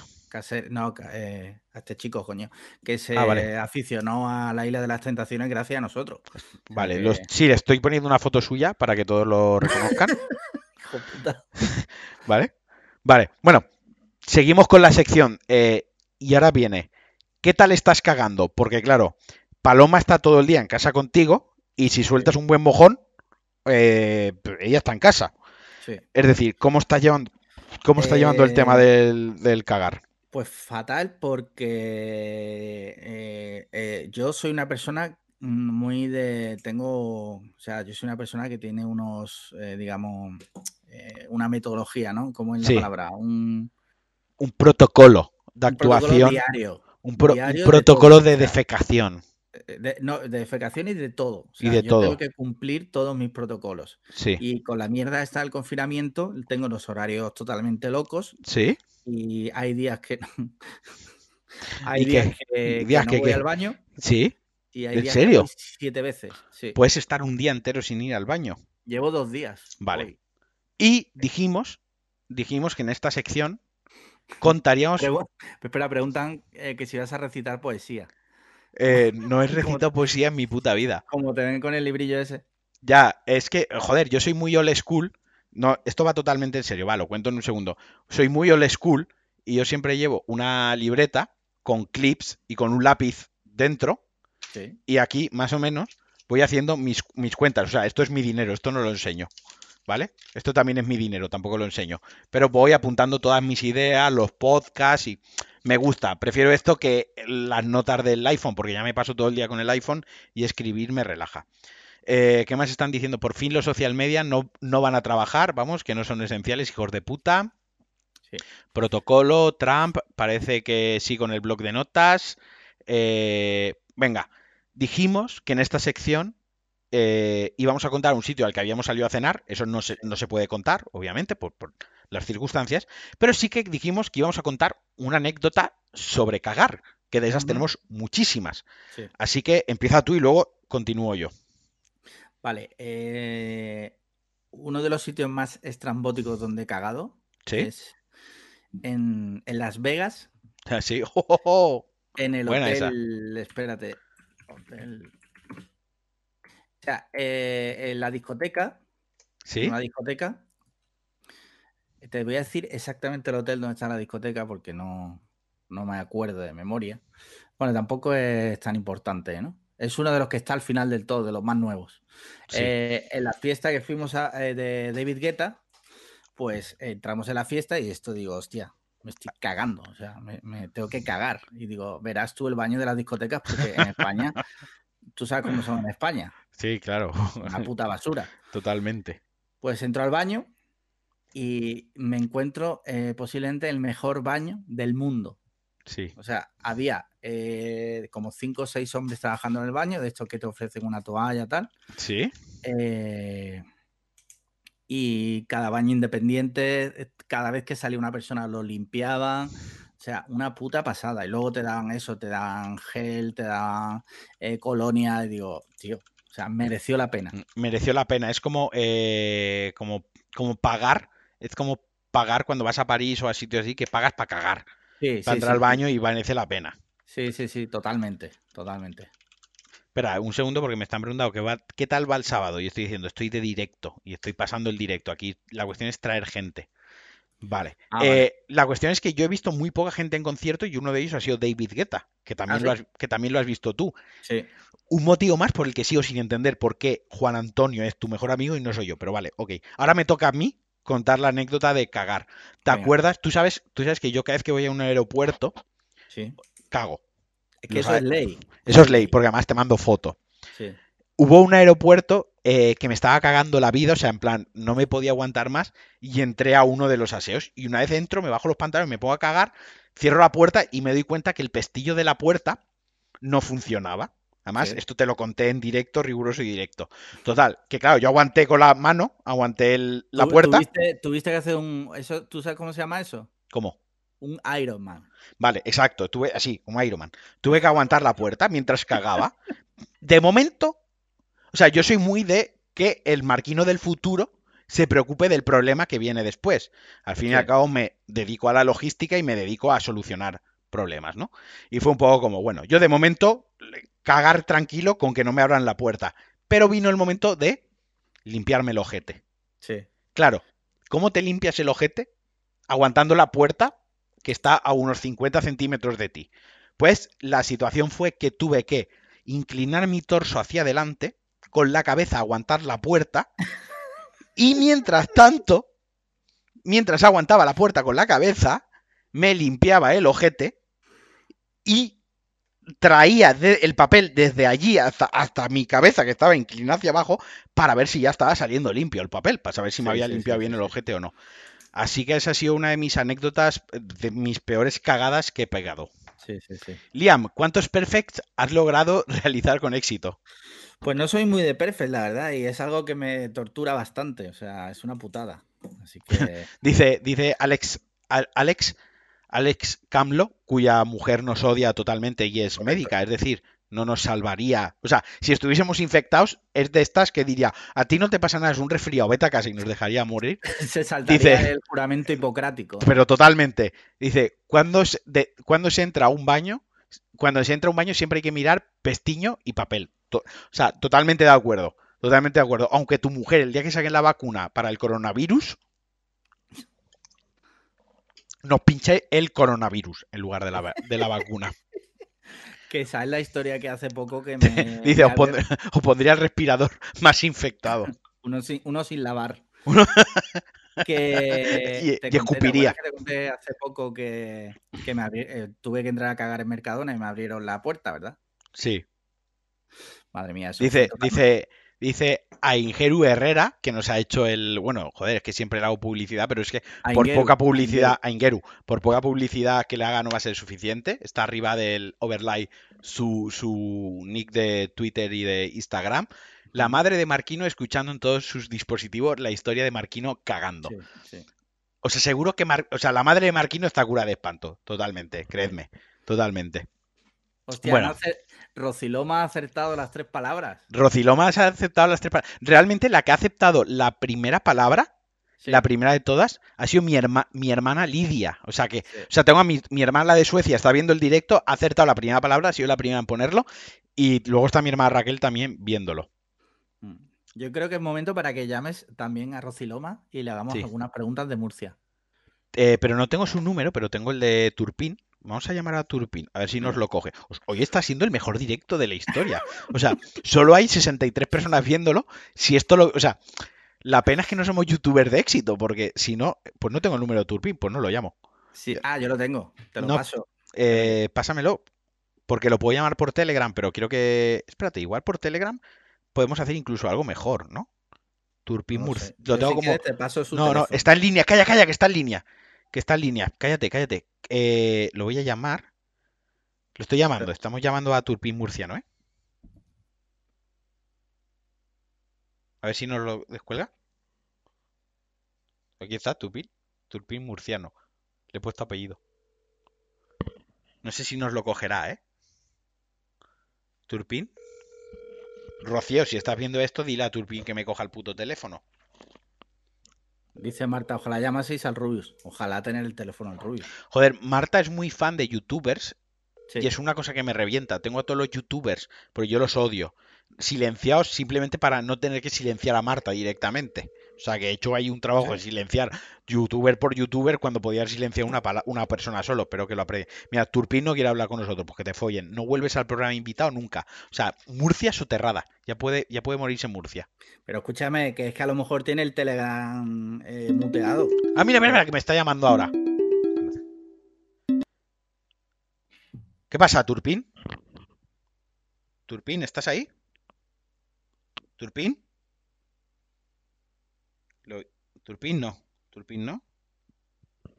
No, eh, a este chico, coño, que se Ah, vale. aficionó a la Isla de las Tentaciones gracias a nosotros. Sea Vale, los- sí, le estoy poniendo una foto suya para que todos lo reconozcan. ¿vale? Vale, bueno, seguimos con la sección. eh, y ahora viene, ¿qué tal estás cagando? Porque claro, Paloma está todo el día en casa contigo y si sueltas un buen mojón, eh, ella está en casa. Sí. Es decir, ¿cómo estás llevando, cómo está llevando el tema del, del cagar? Pues fatal porque eh, eh, yo soy una persona muy de, tengo, o sea, yo soy una persona que tiene unos, eh, digamos, una metodología, ¿no? ¿Cómo es la Sí. palabra? Un, Un protocolo de un protocolo actuación, diario. un, pro- diario protocolo de defecación. Eh, de, no, de defecación y de todo. O Y sea, de yo todo. tengo que cumplir todos mis protocolos. Sí. Y con la mierda esta del confinamiento, tengo los horarios totalmente locos ¿Sí? y hay días que hay ¿Y días que, que ¿Días no que voy al baño ¿Sí? y hay ¿En días que serio? voy siete veces. Sí. Puedes estar un día entero sin ir al baño. Llevo dos días. Vale. hoy. Y dijimos, dijimos que en esta sección contaríamos. Espera, preguntan eh, que si vas a recitar poesía. Eh, no he ¿Cómo recitado poesía en mi puta vida. Como te ven con el librillo ese. Ya, es que, joder, yo soy muy old school. No, esto va totalmente en serio, va, lo cuento en un segundo. Soy muy old school y yo siempre llevo una libreta con clips y con un lápiz dentro. Sí. Y aquí, más o menos, voy haciendo mis, mis cuentas. O sea, esto es mi dinero, esto no lo enseño. ¿Vale? Esto también es mi dinero, tampoco lo enseño. Pero voy apuntando todas mis ideas, los podcasts y me gusta. Prefiero esto que las notas del iPhone, porque ya me paso todo el día con el iPhone y escribir me relaja. Eh, ¿Qué más están diciendo? Por fin los social media no, no van a trabajar, vamos, que no son esenciales, hijos de puta. Sí. Protocolo, Trump, parece que sí con el blog de notas. Eh, venga, dijimos que en esta sección eh, íbamos a contar un sitio al que habíamos salido a cenar. Eso no se, no se puede contar, obviamente, por, por las circunstancias. Pero sí que dijimos que íbamos a contar una anécdota sobre cagar, que de esas tenemos muchísimas. Sí. Así que empieza tú y luego continúo yo. Vale. eh, uno de los sitios más estrambóticos donde he cagado ¿Sí? es en, en Las Vegas, Así. ¡Oh, oh, oh! en el Buena esa. hotel. Espérate. hotel- sea, eh, en la discoteca. ¿Sí? en una discoteca. Te voy a decir exactamente el hotel donde está la discoteca porque no, no me acuerdo de memoria. Bueno, tampoco es tan importante, ¿no? Es uno de los que está al final del todo, de los más nuevos. Sí. Eh, en la fiesta que fuimos a- eh, de David Guetta, pues entramos en la fiesta y esto digo, hostia, me estoy cagando, o sea, me, me tengo que cagar. Y digo, verás tú el baño de las discotecas porque en España, tú sabes cómo son en España, Sí, claro. una puta basura. Totalmente. Pues entro al baño y me encuentro eh, posiblemente el mejor baño del mundo. Sí. O sea, había eh, como cinco o seis hombres trabajando en el baño, de estos que te ofrecen una toalla tal. ¿Sí? eh, y cada baño independiente, cada vez que salía una persona lo limpiaban. O sea, una puta pasada. Y luego te dan eso, te dan gel, te dan eh, colonia. Y digo, tío, o sea, mereció la pena. Mereció la pena. Es como, eh, como, como pagar. Es como pagar cuando vas a París o a sitios así, que pagas para cagar. Sí, Para sí, entrar sí, al baño y merece la pena. Sí, sí, sí, totalmente, totalmente. Espera, un segundo porque me están preguntando va, ¿qué tal va el sábado? Y estoy diciendo, estoy de directo y estoy pasando el directo. Aquí la cuestión es traer gente. Vale. Ah, Eh, vale. La cuestión es que yo he visto muy poca gente en concierto y uno de ellos ha sido David Guetta, que también, Ah, lo, has, que también lo has visto tú. Sí. Un motivo más por el que sigo sin entender por qué Juan Antonio es tu mejor amigo y no soy yo. Pero vale, ok. Ahora me toca a mí contar la anécdota de cagar. ¿Te Venga. acuerdas? Tú sabes, tú sabes que yo cada vez que voy a un aeropuerto, Sí. cago. Es que eso es ley. Eso es ley, porque además te mando foto. Sí. Hubo un aeropuerto eh, que me estaba cagando la vida, o sea, en plan, no me podía aguantar más y entré a uno de los aseos. Y una vez entro, me bajo los pantalones, me pongo a cagar, cierro la puerta y me doy cuenta que el pestillo de la puerta no funcionaba. Además, Sí. esto te lo conté en directo, riguroso y directo. Total, que claro, yo aguanté con la mano, aguanté el- la puerta. Tuviste, tuviste que hacer un. Eso, ¿Tú sabes cómo se llama eso? ¿Cómo? Un Ironman. Vale, exacto, tuve así, como Iron Man. Tuve que aguantar la puerta mientras cagaba. De momento, o sea, yo soy muy de que el marquino del futuro se preocupe del problema que viene después. Al fin y al cabo me dedico a la logística y me dedico a solucionar problemas, ¿no? Y fue un poco como, bueno, yo de momento cagar tranquilo con que no me abran la puerta. Pero vino el momento de limpiarme el ojete. Sí. Claro, ¿cómo te limpias el ojete? Aguantando la puerta que está a unos 50 centímetros de ti. Pues la situación fue que tuve que inclinar mi torso hacia adelante, con la cabeza aguantar la puerta, y mientras tanto, mientras aguantaba la puerta con la cabeza, me limpiaba el ojete y traía de- el papel desde allí hasta, hasta mi cabeza que estaba inclinada hacia abajo para ver si ya estaba saliendo limpio el papel, para saber si me había sí, limpiado sí, bien el ojete o no. Así que esa ha sido una de mis anécdotas, de mis peores cagadas que he pegado. Sí, sí, sí. Liam, ¿cuántos perfects has logrado realizar con éxito? Pues no soy muy de perfect, la verdad, y es algo que me tortura bastante. O sea, es una putada. Así que. Dice, dice Alex, Al- Alex, Alex Camlo, cuya mujer nos odia totalmente y es médica, es decir, no nos salvaría. O sea, si estuviésemos infectados, es de estas que diría, a ti no te pasa nada, es un resfriado, vete a casa y nos dejaría morir. se saltaría Dice- el juramento hipocrático. Pero totalmente. Dice, cuando se, de- cuando se entra a un baño, cuando se entra a un baño siempre hay que mirar pestiño y papel. O sea, totalmente de acuerdo. Totalmente de acuerdo. Aunque tu mujer, el día que saquen la vacuna para el coronavirus, nos pinche el coronavirus en lugar de la, de la vacuna. Que esa es la historia que hace poco que me. Dice, os, había- pondré- os pondría el respirador más infectado. Uno sin, uno sin lavar. Uno- que Y- te y conté, ¿te escupiría. que te conté hace poco que, que me eh, tuve que entrar a cagar en Mercadona y me abrieron la puerta, ¿verdad? Sí. Madre mía, eso Dice, dice, dice a Ingeru Herrera, que nos ha hecho el. Bueno, joder, es que siempre le hago publicidad, pero es que A por Ingeru, poca publicidad, a Ingeru, por poca publicidad que le haga no va a ser suficiente. Está arriba del overlay su, su nick de Twitter y de Instagram. La madre de Marquino escuchando en todos sus dispositivos la historia de Marquino cagando. Sí, sí. Os aseguro que Mar- o sea, la madre de Marquino está cura de espanto, totalmente, creedme, totalmente. Hostia, Bueno. no Rociloma ha acertado las tres palabras. Rocilomas ha aceptado las tres palabras. Realmente la que ha aceptado la primera palabra Sí, La primera de todas ha sido mi, herma- mi hermana Lidia. O sea que, sí. o sea, tengo a mi, mi hermana la de Suecia, está viendo el directo, ha acertado la primera palabra, ha sido la primera en ponerlo. Y luego está mi hermana Raquel también viéndolo. Mm. Yo creo que es momento para que llames también a Rociloma y le hagamos Sí. algunas preguntas de Murcia. Eh, pero no tengo su número, pero tengo el de Turpin. Vamos a llamar a Turpin, a ver si nos lo coge. Hoy está siendo el mejor directo de la historia. O sea, solo hay 63 personas viéndolo. Si esto lo. O sea, la pena es que no somos youtubers de éxito, porque si no, pues no tengo el número de Turpin, pues no lo llamo. Sí. Ah, yo lo tengo. Te lo No. paso. Eh, pásamelo, porque lo puedo llamar por Telegram, pero quiero que. Espérate, igual por Telegram podemos hacer incluso algo mejor, ¿no? Turpin No lo tengo si como. te paso su No, no, está en línea. Calla, calla, que está en línea. Que está en línea. Cállate, cállate. Eh, lo voy a llamar. Lo estoy llamando. Estamos llamando a Turpin Murciano, ¿eh? A ver si nos lo descuelga. Aquí está, Turpin. Turpin Murciano. Le he puesto apellido. No sé si nos lo cogerá, ¿eh? Turpin. Rocío, si estás viendo esto, dile a Turpin que me coja el puto teléfono. Dice Marta, ojalá llamaseis al Rubius. Ojalá tener el teléfono al Rubius. Joder, Marta es muy fan de youtubers Sí. y es una cosa que me revienta. Tengo a todos los youtubers, pero yo los odio. Silenciados simplemente para no tener que silenciar a Marta directamente. O sea, que he hecho ahí un trabajo de silenciar youtuber por youtuber cuando podía silenciar una, una persona solo. Espero que lo aprecie. Mira, Turpin no quiere hablar con nosotros, pues que te follen. No vuelves al programa invitado nunca. O sea, Murcia soterrada. Ya puede, ya puede morirse Murcia. Pero escúchame, que es que a lo mejor tiene el Telegram eh, muteado. Ah, mira, mira, mira, que me está llamando ahora. ¿Qué pasa, Turpin? Turpin, ¿estás ahí? ¿Turpin? Lo- Turpin no. Turpin no.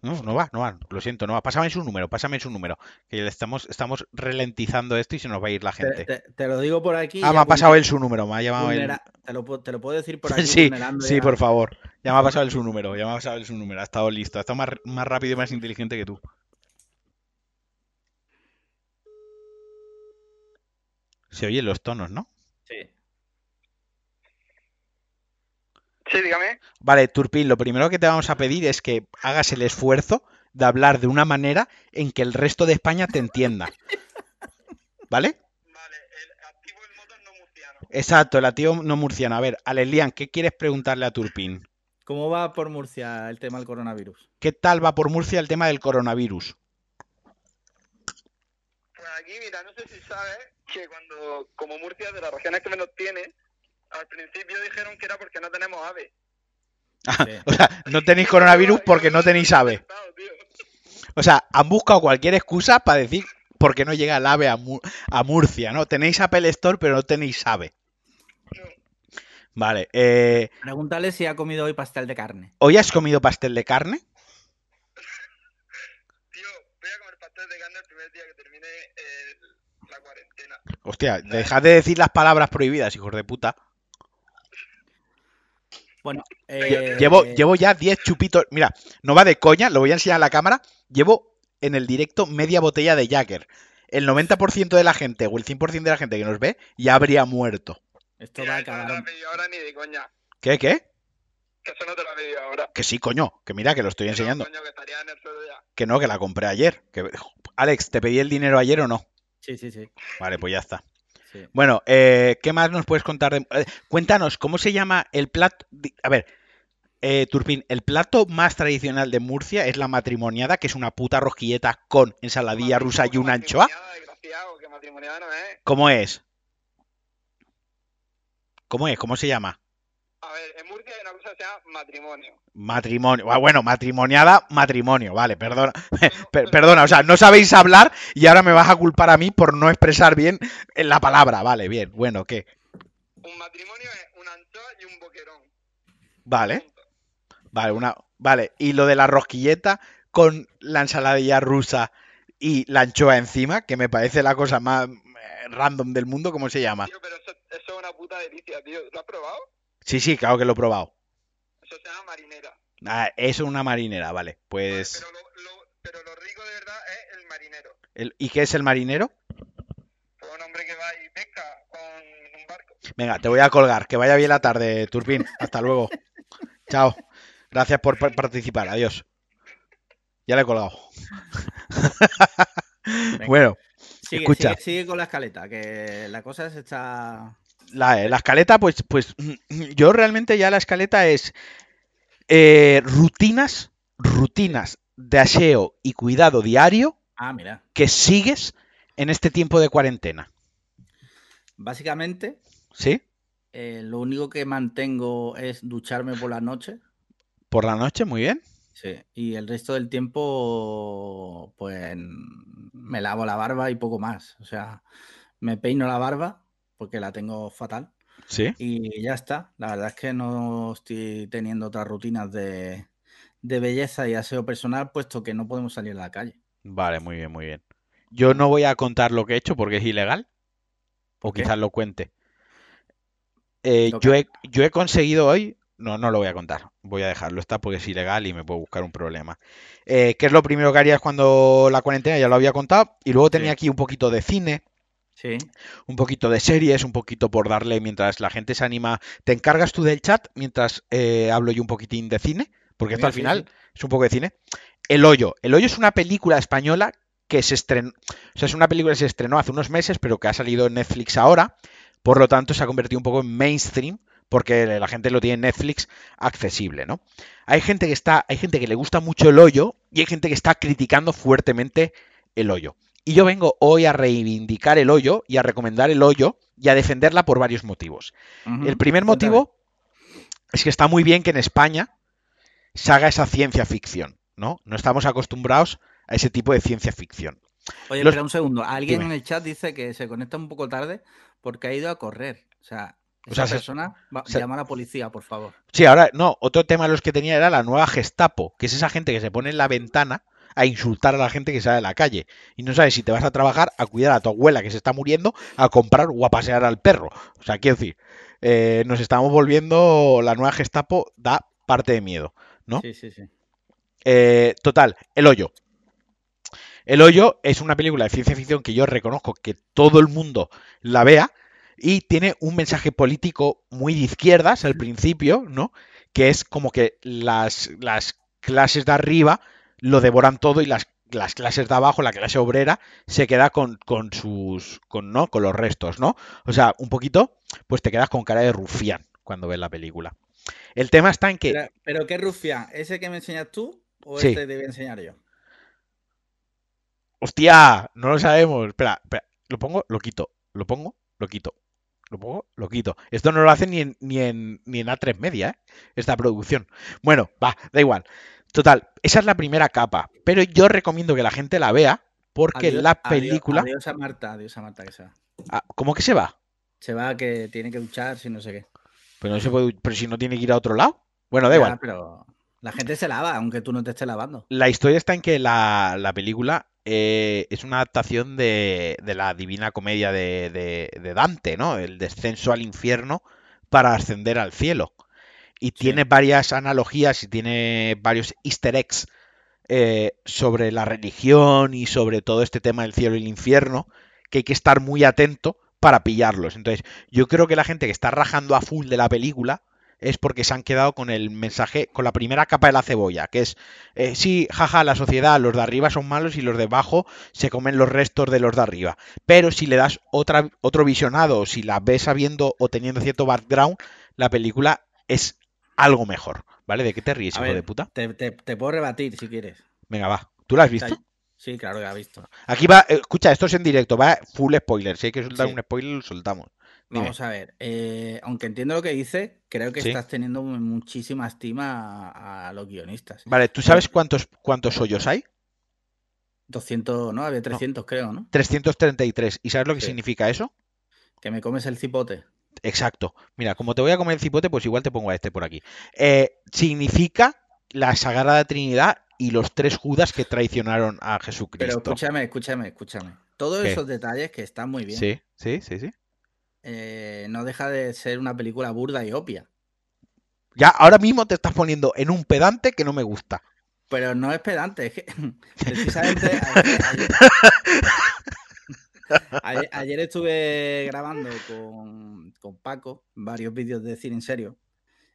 No, no va, no va. Lo siento, no va. Pásame su número, pásame su número. Que le estamos, estamos ralentizando esto y se nos va a ir la Te, gente. te- te lo digo por aquí. Ah, me ha pasado él su número, me ha llamado él. vulnera- te, lo, pu- te lo puedo decir por aquí. Sí, sí, ya. por favor. Ya me ha pasado él su número, ya me ha pasado él su número. Ha estado listo, ha estado más, más rápido y más inteligente que tú. Se oyen los tonos, ¿no? Sí. Sí, dígame. Vale, Turpin, lo primero que te vamos a pedir es que hagas el esfuerzo de hablar de una manera en que el resto de España te entienda. ¿Vale? Vale, el, activo el no murciano. Exacto, la tío no murciana. A ver, Alelian, ¿qué quieres preguntarle a Turpin? ¿Cómo va por Murcia el tema del coronavirus? ¿Qué tal va por Murcia el tema del coronavirus? Pues aquí, mira, no sé si sabes que cuando, como Murcia es de las regiones que menos tiene, al principio dijeron que era porque no tenemos ave. Sí. O sea, no tenéis coronavirus porque no tenéis ave. O sea, han buscado cualquier excusa para decir por qué no llega el ave a Murcia, ¿no? Tenéis Apple Store, pero no tenéis ave. Vale, eh, Pregúntale si ha comido hoy pastel de carne. ¿hoy has comido pastel de carne? Tío, voy a comer pastel de carne el primer día que termine eh, la cuarentena. Hostia, dejad de decir las palabras prohibidas, hijos de puta. Bueno, eh, Llevo, llevo ya 10 chupitos. Mira, no va de coña, lo voy a enseñar a la cámara. Llevo en el directo media botella de Jagger. El 90% de la gente o el 100% de la gente que nos ve ya habría muerto. esto va a eso no te acabar. lo he pedido ahora ni de coña. ¿Qué, qué? Que eso no te lo ahora. Que sí, coño. Que mira, que lo estoy no, enseñando. coño, que estaría en el suelo ya. Que no, que la compré ayer. Que... Alex, ¿te pedí el dinero ayer o no? Sí, sí, sí. Vale, pues ya está. Sí. Bueno, eh, ¿qué más nos puedes contar? de- eh, cuéntanos, ¿cómo se llama el plato? A ver, eh, Turpin, el plato más tradicional de Murcia es la matrimoniada, que es una puta rosquilleta con ensaladilla rusa y una anchoa. ¿Cómo es? ¿Cómo es? ¿Cómo se llama? A ver, en Murcia hay una cosa que se llama matrimonio. Matrimonio. Ah, Bueno, matrimoniada, matrimonio. Vale, perdona. Per- perdona, o sea, no sabéis hablar y ahora me vas a culpar a mí por no expresar bien la palabra. Vale, bien. Bueno, ¿qué? Un matrimonio es una anchoa y un boquerón. Vale. Vale, una, vale. Y lo de la rosquilleta con la ensaladilla rusa y la anchoa encima, que me parece la cosa más eh, random del mundo, ¿cómo se llama? Tío, pero eso, eso es una puta delicia, tío. ¿Lo has probado? Sí, sí, claro que lo he probado. Eso se llama marinera. Ah, eso es una marinera, vale. Pues. Pero lo, lo- pero lo rico de verdad es el marinero. el- ¿Y qué es el marinero? Pues un hombre que va y pesca con un barco. Venga, te voy a colgar. Que vaya bien la tarde, Turpin. Hasta luego. Chao. Gracias por pa- participar. Adiós. Ya le he colgado. bueno, Sigue, Escucha. sigue, sigue con la escaleta, que la cosa se está. La, la escaleta, pues, pues yo realmente ya la escaleta es eh, rutinas, rutinas de aseo y cuidado diario Ah, mira. que sigues en este tiempo de cuarentena. Básicamente, ¿Sí? eh, lo único que mantengo es ducharme por la noche. Por la noche, muy bien. Sí. Y el resto del tiempo, pues me lavo la barba y poco más. O sea, me peino la barba porque la tengo fatal. Sí. Y ya está. La verdad es que no estoy teniendo otras rutinas de, de belleza y aseo personal, puesto que no podemos salir a la calle. Vale, muy bien, muy bien. Yo no voy a contar lo que he hecho porque es ilegal. O qué? quizás lo cuente. Eh, yo, he, yo he conseguido hoy. No, no lo voy a contar. Voy a dejarlo. Está porque es ilegal y me puedo buscar un problema. Eh, ¿qué es lo primero que harías cuando la cuarentena? Ya lo había contado. Y luego tenía Sí. aquí un poquito de cine, Sí. un poquito de series, un poquito por darle mientras la gente se anima. ¿Te encargas tú del chat mientras eh, hablo yo un poquitín de cine? Porque esto al sí, final sí. es un poco de cine. El Hoyo. El Hoyo es una película española que se estrenó. O sea, es una película que se estrenó hace unos meses, pero que ha salido en Netflix ahora. Por lo tanto, se ha convertido un poco en mainstream porque la gente lo tiene en Netflix accesible, ¿no? Hay gente que está, hay gente que le gusta mucho el hoyo y hay gente que está criticando fuertemente el hoyo. Y yo vengo hoy a reivindicar el hoyo y a recomendar el hoyo y a defenderla por varios motivos. El primer motivo es que está muy bien que en España se haga esa ciencia ficción, ¿no? No estamos acostumbrados a ese tipo de ciencia ficción. Oye, Los- espera un segundo. Alguien Dime. en el chat dice que se conecta un poco tarde porque ha ido a correr. O sea, O esa sea, persona va, llama a la policía, por favor. Sí, ahora, no, otro tema de los que tenía era la nueva Gestapo, que es esa gente que se pone en la ventana a insultar a la gente que sale a la calle. Y no sabes si te vas a trabajar, a cuidar a tu abuela que se está muriendo, a comprar o a pasear al perro. O sea, quiero decir, eh, nos estamos volviendo, la nueva Gestapo da parte de miedo, ¿no? Sí, sí, sí. Eh, total, El Hoyo. El Hoyo es una película de ciencia ficción que yo reconozco que todo el mundo la vea y tiene un mensaje político muy de izquierdas al principio, ¿no? Que es como que las, las clases de arriba lo devoran todo y las, las clases de abajo, la clase obrera, se queda con, con sus. Con, ¿no? con los restos, ¿no? O sea, un poquito, pues te quedas con cara de rufián cuando ves la película. El tema está en que. Pero, pero ¿qué rufián? ¿Ese que me enseñas tú o Sí. este te voy a enseñar yo? ¡Hostia! No lo sabemos. Espera, espera. Lo pongo, lo quito. Lo pongo, lo quito. Lo pongo, lo quito. Esto no lo hacen ni en, ni en, ni en A3 Media, ¿eh? Esta producción. Bueno, va, da igual. Total, esa es la primera capa. Pero yo recomiendo que la gente la vea porque Adiós- la película. Adiós, a Marta, adiós a Marta que se va. Ah, ¿Cómo que se va? Se va que tiene que duchar, si no sé qué. Pero, no se puede, pero si no tiene que ir a otro lado. Bueno, da Ya, igual. pero la gente se lava, aunque tú no te estés lavando. La historia está en que la, la película eh, es una adaptación de, de la Divina Comedia de, de- de Dante, ¿no? El descenso al infierno para ascender al cielo. Y tiene varias analogías y tiene varios easter eggs eh, sobre la religión y sobre todo este tema del cielo y el infierno, que hay que estar muy atento para pillarlos. Entonces, yo creo que la gente que está rajando a full de la película es porque se han quedado con el mensaje, con la primera capa de la cebolla, que es, eh, sí, jaja, la sociedad, los de arriba son malos y los de abajo se comen los restos de los de arriba. Pero si le das otra, otro visionado, si la ves sabiendo o teniendo cierto background, la película es algo mejor, ¿vale? ¿De qué te ríes, A hijo ver, de puta? Te, te- te puedo rebatir si quieres. Venga, va. ¿Tú la has visto? sí, claro que la he visto. Aquí va, eh, escucha, esto es en directo, va full spoiler. Si hay que soltar Sí. un spoiler, lo soltamos. Dime. Vamos a ver, eh, aunque entiendo lo que dices, creo que Sí. estás teniendo muchísima estima a, a los guionistas. Vale, ¿tú sabes cuántos, cuántos hoyos hay? 200, ¿no? Había 300, creo, ¿no? 333. ¿Y sabes lo que Sí. significa eso? Que me comes el cipote. Exacto. Mira, como te voy a comer el cipote, pues igual te pongo a este por aquí. Eh, significa la Sagrada Trinidad y los tres Judas que traicionaron a Pero Jesucristo. escúchame, escúchame, escúchame. Todos ¿Qué? esos detalles que están muy bien, Sí, sí, sí, sí. eh, no deja de ser una película burda y obvia. Ya ahora mismo te estás poniendo en un pedante que no me gusta. Pero no es pedante, es que precisamente ayer, estuve grabando con, con Paco varios vídeos de cine en serio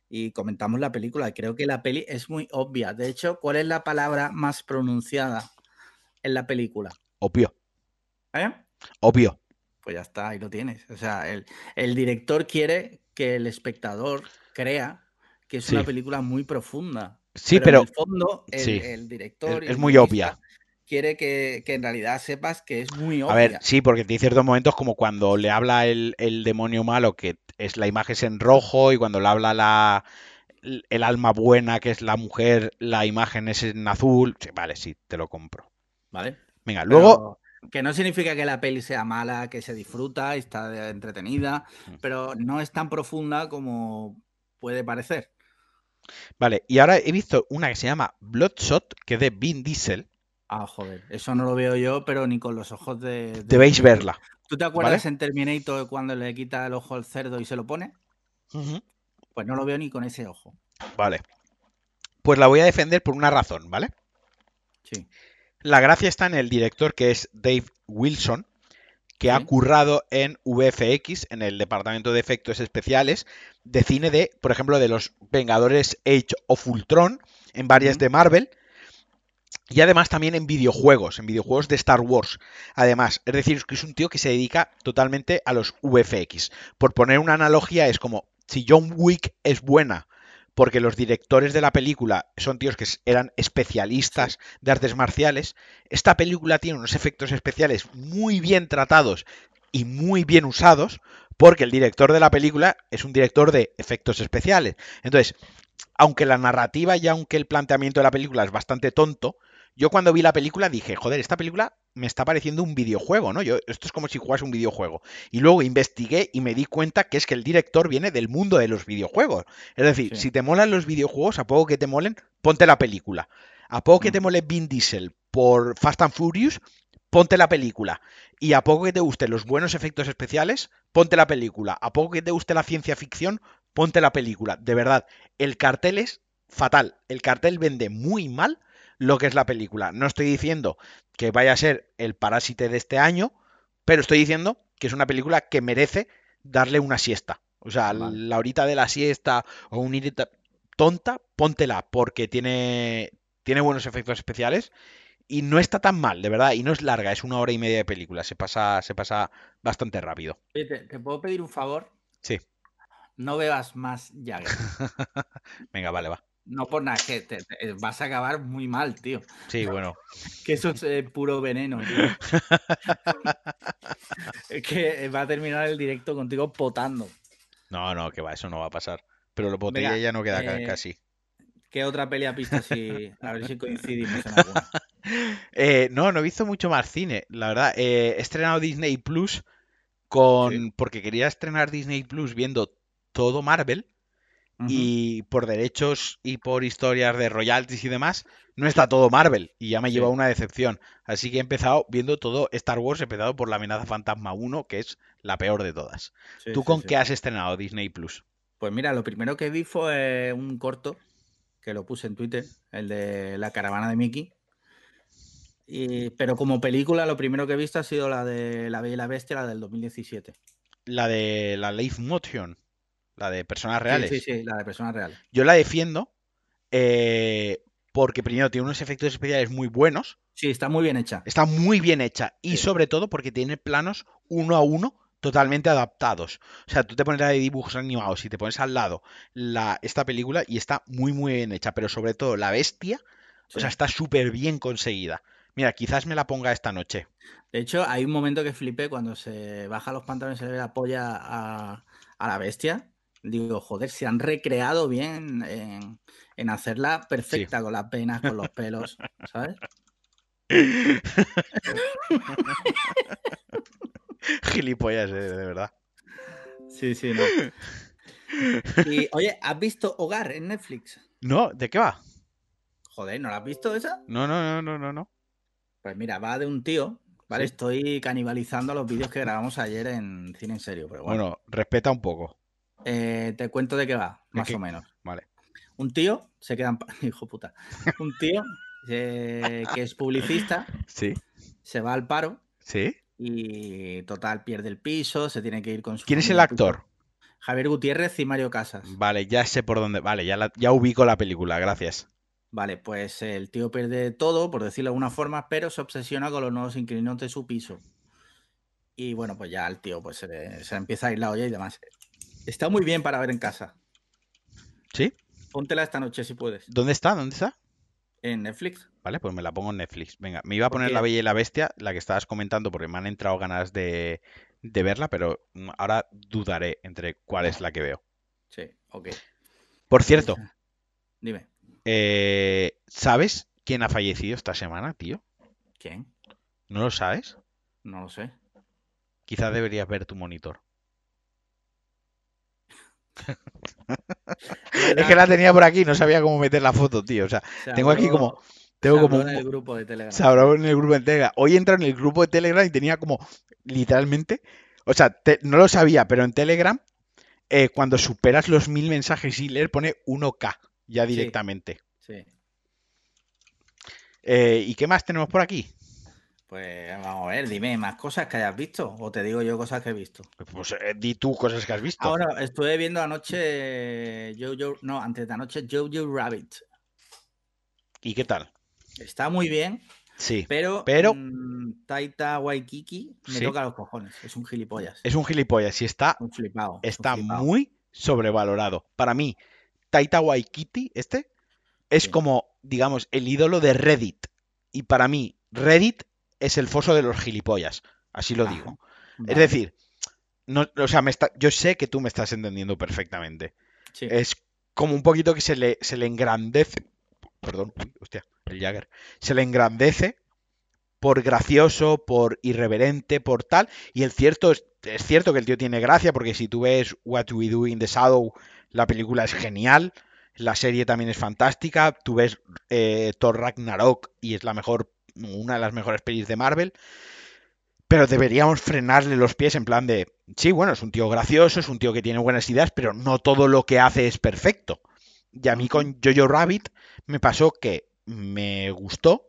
y comentamos la película. Creo que la peli es muy obvia. De hecho, ¿cuál es la palabra más pronunciada en la película? Obvio, ¿Eh? obvio. Pues ya está, ahí lo tienes. O sea, el, el director quiere que el espectador crea que es una película muy profunda. Sí, en pero el fondo, el, sí, el director. es- muy obvia. Quiere que, que en realidad sepas que es muy obvia. A ver, sí, porque tiene ciertos momentos como cuando le habla el, el demonio malo, que es la imagen es en rojo, y cuando le habla la, el alma buena, que es la mujer, la imagen es en azul. Sí, vale, sí, te lo compro. ¿Vale? Venga, luego, Pero que no significa que la peli sea mala, que se disfruta, está de- entretenida, Mm. pero no es tan profunda como puede parecer. vale, y ahora he visto una que se llama Bloodshot, que es de Vin Diesel. Ah, joder, eso no lo veo yo, pero ni con los ojos de. de- Debéis de- verla. ¿Tú te acuerdas ¿vale? en Terminator cuando le quita el ojo al cerdo y se lo pone? Pues no lo veo ni con ese ojo. Vale. Pues la voy a defender por una razón, ¿vale? Sí. La gracia está en el director que es Dave Wilson, que ha currado en VFX, en el departamento de efectos especiales, de cine de, por ejemplo, de los Vengadores Age of Ultron, en varias de Marvel, y además también en videojuegos, en videojuegos de Star Wars. Además, es decir, que es un tío que se dedica totalmente a los VFX. Por poner una analogía, es como si John Wick es buena porque los directores de la película son tíos que eran especialistas de artes marciales, esta película tiene unos efectos especiales muy bien tratados y muy bien usados porque el director de la película es un director de efectos especiales. Entonces, aunque la narrativa y aunque el planteamiento de la película es bastante tonto, yo cuando vi la película dije, joder, esta película me está pareciendo un videojuego, ¿no? Yo, esto es como si jugase un videojuego. Y luego investigué y me di cuenta que es que el director viene del mundo de los videojuegos. Es decir, Sí. si te molan los videojuegos, a poco que te molen, ponte la película. A poco que te Ujú. mole Vin Diesel por Fast and Furious, ponte la película. Y a poco que te gusten los buenos efectos especiales, ponte la película. A poco que te guste la ciencia ficción, ponte la película. De verdad, el cartel es fatal. El cartel vende muy mal lo que es la película. No estoy diciendo que vaya a ser el parásite de este año, pero estoy diciendo que es una película que merece darle una siesta. O sea, Vale. la horita de la siesta o una horita tonta, póntela, porque tiene, tiene buenos efectos especiales y no está tan mal, de verdad, y no es larga, es una hora y media de película, se pasa, se pasa bastante rápido. Oye, ¿te, te puedo pedir un favor? Sí, No bebas más Jagger. venga, vale, va. No por nada, es que te- te- vas a acabar muy mal, tío. Sí, bueno, Que eso es eh, puro veneno, tío. que va a terminar el directo contigo potando. no, no, que va, eso no va a pasar. Pero la botella Venga, ya no queda ca- eh, casi. ¿Qué otra peli has visto así? A ver si coincidimos en alguna. Eh, no, no he visto mucho más cine, la verdad. Eh, he estrenado Disney Plus con. Sí. porque quería estrenar Disney Plus viendo todo Marvel. Y por derechos y por historias de royalties y demás, no está todo Marvel. Y ya me Sí. lleva una decepción. Así que he empezado viendo todo Star Wars, he empezado por la amenaza fantasma 1, que es la peor de todas. Sí, ¿Tú sí, con sí. qué has estrenado Disney Plus? Pues mira, lo primero que vi fue un corto que lo puse en Twitter, el de la caravana de Mickey. Y- pero como película, lo primero que he visto ha sido la de La Bella y la Bestia, la del 2017. La de la Live Motion, la de personas Sí, reales. Sí, sí, la de personas reales. Yo la defiendo eh, porque primero tiene unos efectos especiales muy buenos, Sí, está muy bien hecha. está muy bien hecha y Sí. sobre todo porque tiene planos uno a uno totalmente adaptados. O sea, tú te pones la de dibujos animados y te pones al lado la, esta película y está muy muy bien hecha, pero sobre todo la bestia, o sea, Sí. está súper bien conseguida. Mira, quizás me la ponga esta noche. De hecho, hay un momento que flipé cuando se baja los pantalones y se le ve la polla a, a la bestia. Digo, joder, se han recreado bien en, en hacerla perfecta con las penas, con los pelos, ¿sabes? Gilipollas, eh, de verdad. Sí, sí, no. Y, oye, ¿has visto Hogar en Netflix? No, ¿de qué va? Joder, ¿no la has visto esa? No, no, no, no, no, no. Pues mira, va de un tío, ¿vale? Sí. Estoy canibalizando los vídeos que grabamos ayer en Cine en Serio, pero bueno. Bueno, respeta un poco. Eh, te cuento de qué va, ¿De más qué? o menos. Vale. Un tío, se quedan... Hijo puta. Un tío eh, que es publicista, Sí, se va al paro sí. y total pierde el piso, se tiene que ir con su ¿Quién es el actor? Javier Gutiérrez y Mario Casas. Vale, ya sé por dónde. Vale, ya, la- ya ubico la película, gracias. Vale, pues el tío pierde todo, por decirlo de alguna forma, pero se obsesiona con los nuevos inquilinos de su piso. Y bueno, pues ya el tío pues se, le- se le empieza a ir la olla y demás. Está muy bien para ver en casa. ¿Sí? Póntela esta noche si puedes. ¿Dónde está? ¿Dónde está? En Netflix. Vale, pues me la pongo en Netflix. Venga, me iba a poner La Bella y la Bestia, la que estabas comentando, porque me han entrado ganas de, de verla, pero mm, ahora dudaré entre cuál es la que veo. Sí, ok. Por cierto, Dime, eh, ¿sabes quién ha fallecido esta semana, tío? ¿quién? ¿No lo sabes? No lo sé. Quizás deberías ver tu monitor. Es que la tenía por aquí, no sabía cómo meter la foto, tío. O sea, Se tengo aquí como- tengo como un- en el grupo de Telegram. se habló en el grupo de Telegram. Hoy entré en el grupo de Telegram y tenía como, literalmente, o sea, te- no lo sabía, pero en Telegram, eh, cuando superas los mil mensajes y leer, pone 1K ya Sí. directamente. Sí. Eh, ¿y qué más tenemos por aquí? Pues vamos a ver, dime más cosas que hayas visto. O te digo yo cosas que he visto. Pues eh, di tú cosas que has visto. Ahora, estuve viendo anoche Jojo, no, antes de anoche Jojo Rabbit. ¿Y qué tal? Está muy bien, Sí, pero, Pero- mm, Taita Waikiki me Sí. toca los cojones. Es un gilipollas. es un gilipollas y está, un flipado. es un está flipado. muy, sobrevalorado. Para mí, Taita Waikiki, este, es Sí. como, digamos, el ídolo de Reddit. Y para mí, Reddit es el foso de los gilipollas. Así lo digo. Es Vale. decir, no, o sea, me está, yo sé que tú me estás entendiendo perfectamente. Sí. Es como un poquito que se le, se le engrandece. Perdón, uy, hostia, el Jagger. Se le engrandece por gracioso, por irreverente, por tal. Y el cierto es, es cierto que el tío tiene gracia, porque si tú ves What We Do in the Shadow, la película es genial. La serie también es fantástica. Tú ves eh, Thor Ragnarok y es la mejor, una de las mejores pelis de Marvel. Pero deberíamos frenarle los pies en plan de, sí, bueno, es un tío gracioso, es un tío que tiene buenas ideas, pero no todo lo que hace es perfecto. Y a mí con Jojo Rabbit me pasó que me gustó,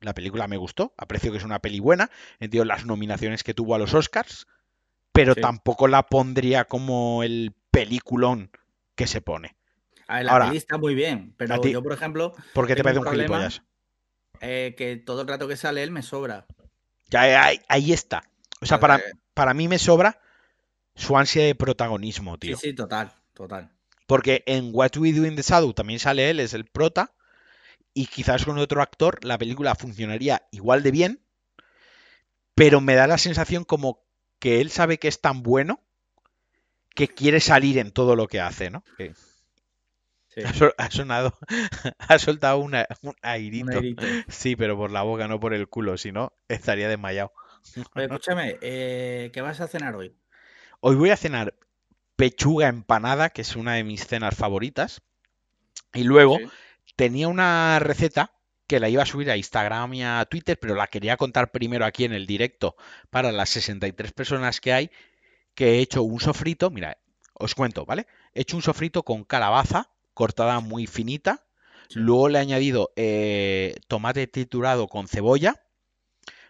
la película me gustó, aprecio que es una peli buena, entiendo las nominaciones que tuvo a los Oscars, pero Sí. tampoco la pondría como el peliculón que se pone. A ver, la ahora, peli está muy bien, pero ti- yo, por ejemplo, ¿Por qué te parece un un gilipollas? Eh, que todo el rato que sale él me sobra. Ya, ahí, ahí está. O sea, para, que- para mí me sobra su ansia de protagonismo, Sí, tío. sí, total, total. Porque en What We Do in the Shadow también sale él, es el prota. Y quizás con otro actor la película funcionaría igual de bien. Pero me da la sensación como que él sabe que es tan bueno que quiere salir en todo lo que hace, ¿no? Que Sí, ha, so- ha sonado, ha soltado una- un un airito. Sí, pero por la boca, no por el culo, si no, estaría desmayado. Escúchame, eh, ¿qué vas a cenar hoy? Hoy voy a cenar pechuga empanada, que es una de mis cenas favoritas. Y luego Sí. tenía una receta que la iba a subir a Instagram y a Twitter, pero la quería contar primero aquí en el directo para las 63 personas que hay, que he hecho un sofrito, mira, os cuento, ¿vale? He hecho un sofrito con calabaza cortada muy finita, Sí. luego le he añadido eh, tomate triturado con cebolla,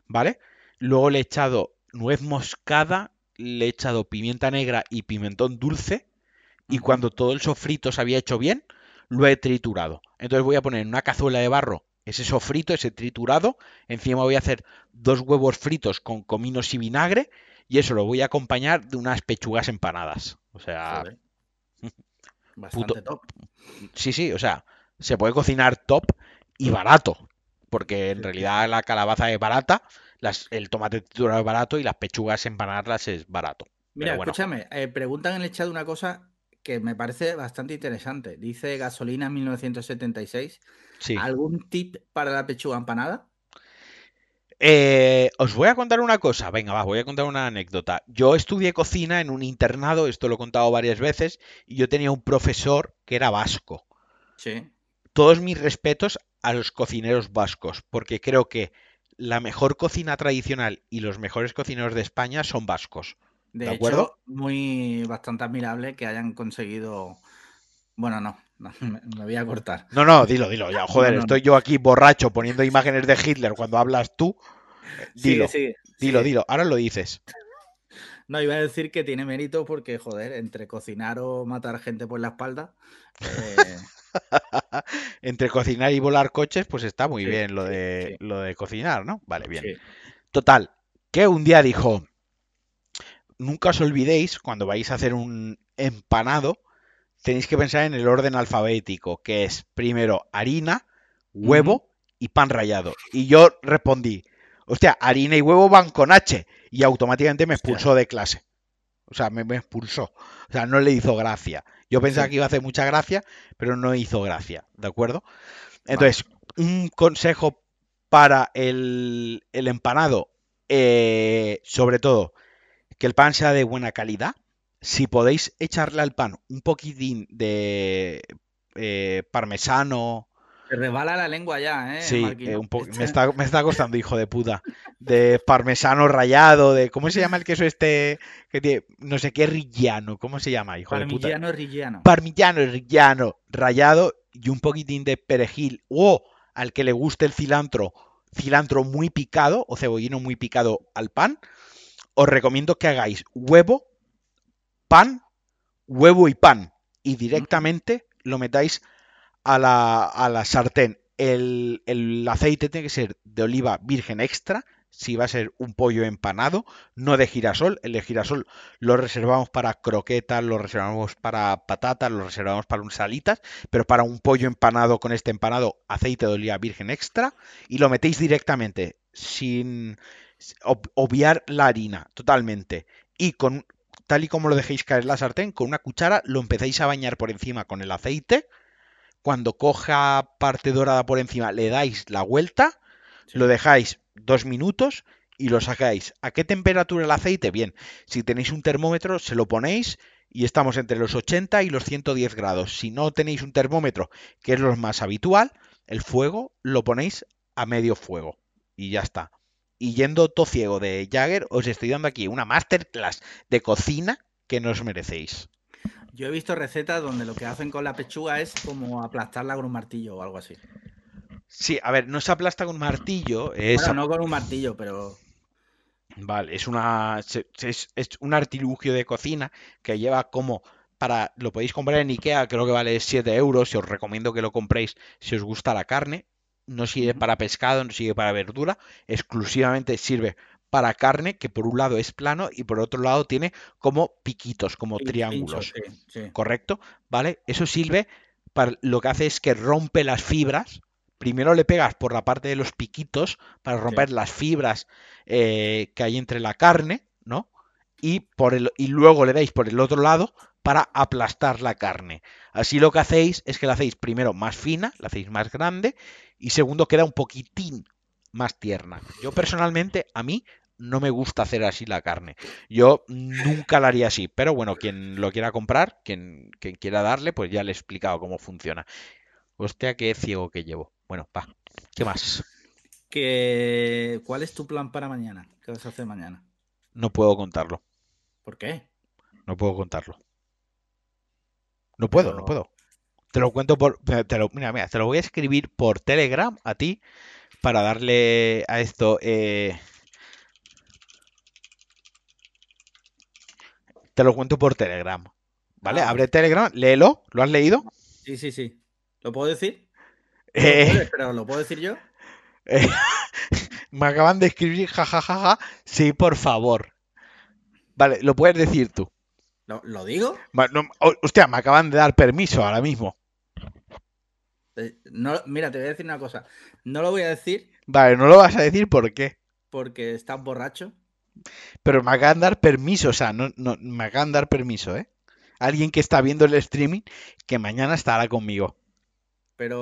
¿vale? Luego le he echado nuez moscada, le he echado pimienta negra y pimentón dulce, y cuando todo el sofrito se había hecho bien, lo he triturado. Entonces voy a poner en una cazuela de barro ese sofrito, ese triturado. Encima voy a hacer dos huevos fritos con cominos y vinagre. Y eso lo voy a acompañar de unas pechugas empanadas. O sea, Joder. Bastante top. sí, sí, o sea, se puede cocinar top y barato. Porque en Sí, realidad la calabaza es barata, las, el tomate triturado es barato y las pechugas empanarlas es barato. Mira, bueno. escúchame, eh, preguntan en el chat una cosa que me parece bastante interesante. Dice Gasolina 1976. Sí. ¿Algún tip para la pechuga empanada? Eh, os voy a contar una cosa, venga, va, voy a contar una anécdota. Yo estudié cocina en un internado, esto lo he contado varias veces, y yo tenía un profesor que era vasco. Sí. Todos mis respetos a los cocineros vascos, porque creo que la mejor cocina tradicional y los mejores cocineros de España son vascos. De ¿De hecho, acuerdo? muy bastante admirable que hayan conseguido. Bueno, no, no, me, me voy a cortar. No, no, dilo, dilo, ya, joder, No, no, estoy yo aquí borracho poniendo imágenes de Hitler cuando hablas tú. Dilo, Sigue, sigue, dilo, dilo, ahora lo dices. No, iba a decir que tiene mérito porque, joder, entre cocinar o matar gente por la espalda. eh, Entre cocinar y volar coches, pues está muy Sí, bien lo sí, de, sí. lo de cocinar, ¿no? Vale, bien. sí. Total, que un día dijo, nunca os olvidéis, cuando vais a hacer un empanado, tenéis que pensar en el orden alfabético, que es primero harina, huevo y pan rallado. Y yo respondí, hostia, harina y huevo van con H. Y automáticamente me expulsó de clase. O sea, me, me expulsó. O sea, no le hizo gracia. Yo pensaba Sí. que iba a hacer mucha gracia, pero no hizo gracia, ¿de acuerdo? Entonces, un consejo para el, el empanado, eh, sobre todo, que el pan sea de buena calidad. Si podéis echarle al pan un poquitín de eh, parmesano, Te resbala la lengua ya, ¿eh? sí, eh, un me, está, me está costando, hijo de puta, de parmesano rallado, de, ¿cómo se llama el queso este que tiene, no sé qué, rillano, ¿cómo se llama, hijo de puta? Parmigiano rillano. parmigiano rillano rallado y un poquitín de perejil o al que le guste el cilantro, cilantro muy picado o cebollino muy picado al pan, os recomiendo que hagáis huevo, pan, huevo y pan y directamente lo metáis a la, a la sartén. El, el aceite tiene que ser de oliva virgen extra. si va a ser un pollo empanado, no de girasol. El de girasol lo reservamos para croquetas, lo reservamos para patatas, lo reservamos para un salitas, pero para un pollo empanado con este empanado, aceite de oliva virgen extra y lo metéis directamente sin obviar la harina totalmente y con tal y como lo dejéis caer en la sartén, con una cuchara lo empezáis a bañar por encima con el aceite. Cuando coja parte dorada por encima, le dais la vuelta, lo dejáis dos minutos y lo sacáis. ¿A qué temperatura el aceite? Bien, si tenéis un termómetro, se lo ponéis y estamos entre los 80 y los 110 grados. Si no tenéis un termómetro, que es lo más habitual, el fuego lo ponéis a medio fuego y ya está. Y yendo todo ciego de Jagger, os estoy dando aquí una masterclass de cocina que no os merecéis. Yo he visto recetas donde lo que hacen con la pechuga es como aplastarla con un martillo o algo así. Sí, a ver, no se aplasta con un martillo. Es... Bueno, no con un martillo, pero. Vale, es una. Es, es, un artilugio de cocina que lleva como. Para. Lo podéis comprar en Ikea, creo que vale 7 euros. Y os recomiendo que lo compréis si os gusta la carne. No sirve para pescado, no sirve para verdura. Exclusivamente sirve para carne, que por un lado es plano y por otro lado tiene como piquitos, como triángulos. ¿Correcto? ¿Vale? Eso sirve para. Lo que hace es que rompe las fibras primero le pegas por la parte de los piquitos para romper las fibras eh, que hay entre la carne, ¿no? Y, por el, y luego le dais por el otro lado para aplastar la carne. Así lo que hacéis es que la hacéis primero más fina, la hacéis más grande y segundo queda un poquitín más tierna. Yo personalmente, a mí no me gusta hacer así la carne. Yo nunca la haría así, pero bueno, quien lo quiera comprar, quien, quien quiera darle, pues ya le he explicado cómo funciona. Hostia, qué ciego que llevo. Bueno, va. ¿Qué más? ¿Qué... ¿Cuál es tu plan para mañana? ¿Qué vas a hacer mañana? No puedo contarlo. ¿Por qué? No puedo contarlo. No puedo, no puedo. Te lo cuento por. Te lo, mira, mira, te lo voy a escribir por Telegram a ti para darle a esto. Eh... Te lo cuento por Telegram. ¿Vale? Ah, Abre Telegram, léelo. ¿Lo has leído? Sí, sí, sí. ¿Lo puedo decir? Eh, pero ¿lo puedo decir yo? Eh, me acaban de escribir jajajaja. Sí, por favor. Vale, lo puedes decir tú. ¿Lo, digo? hostia, me acaban de dar permiso ahora mismo. Eh, no, mira, te voy a decir una cosa. No lo voy a decir. Vale, no lo vas a decir ¿por qué? Porque estás borracho. Pero me acaban de dar permiso, o sea, no, no, me acaban de dar permiso, ¿eh? Alguien que está viendo el streaming que mañana estará conmigo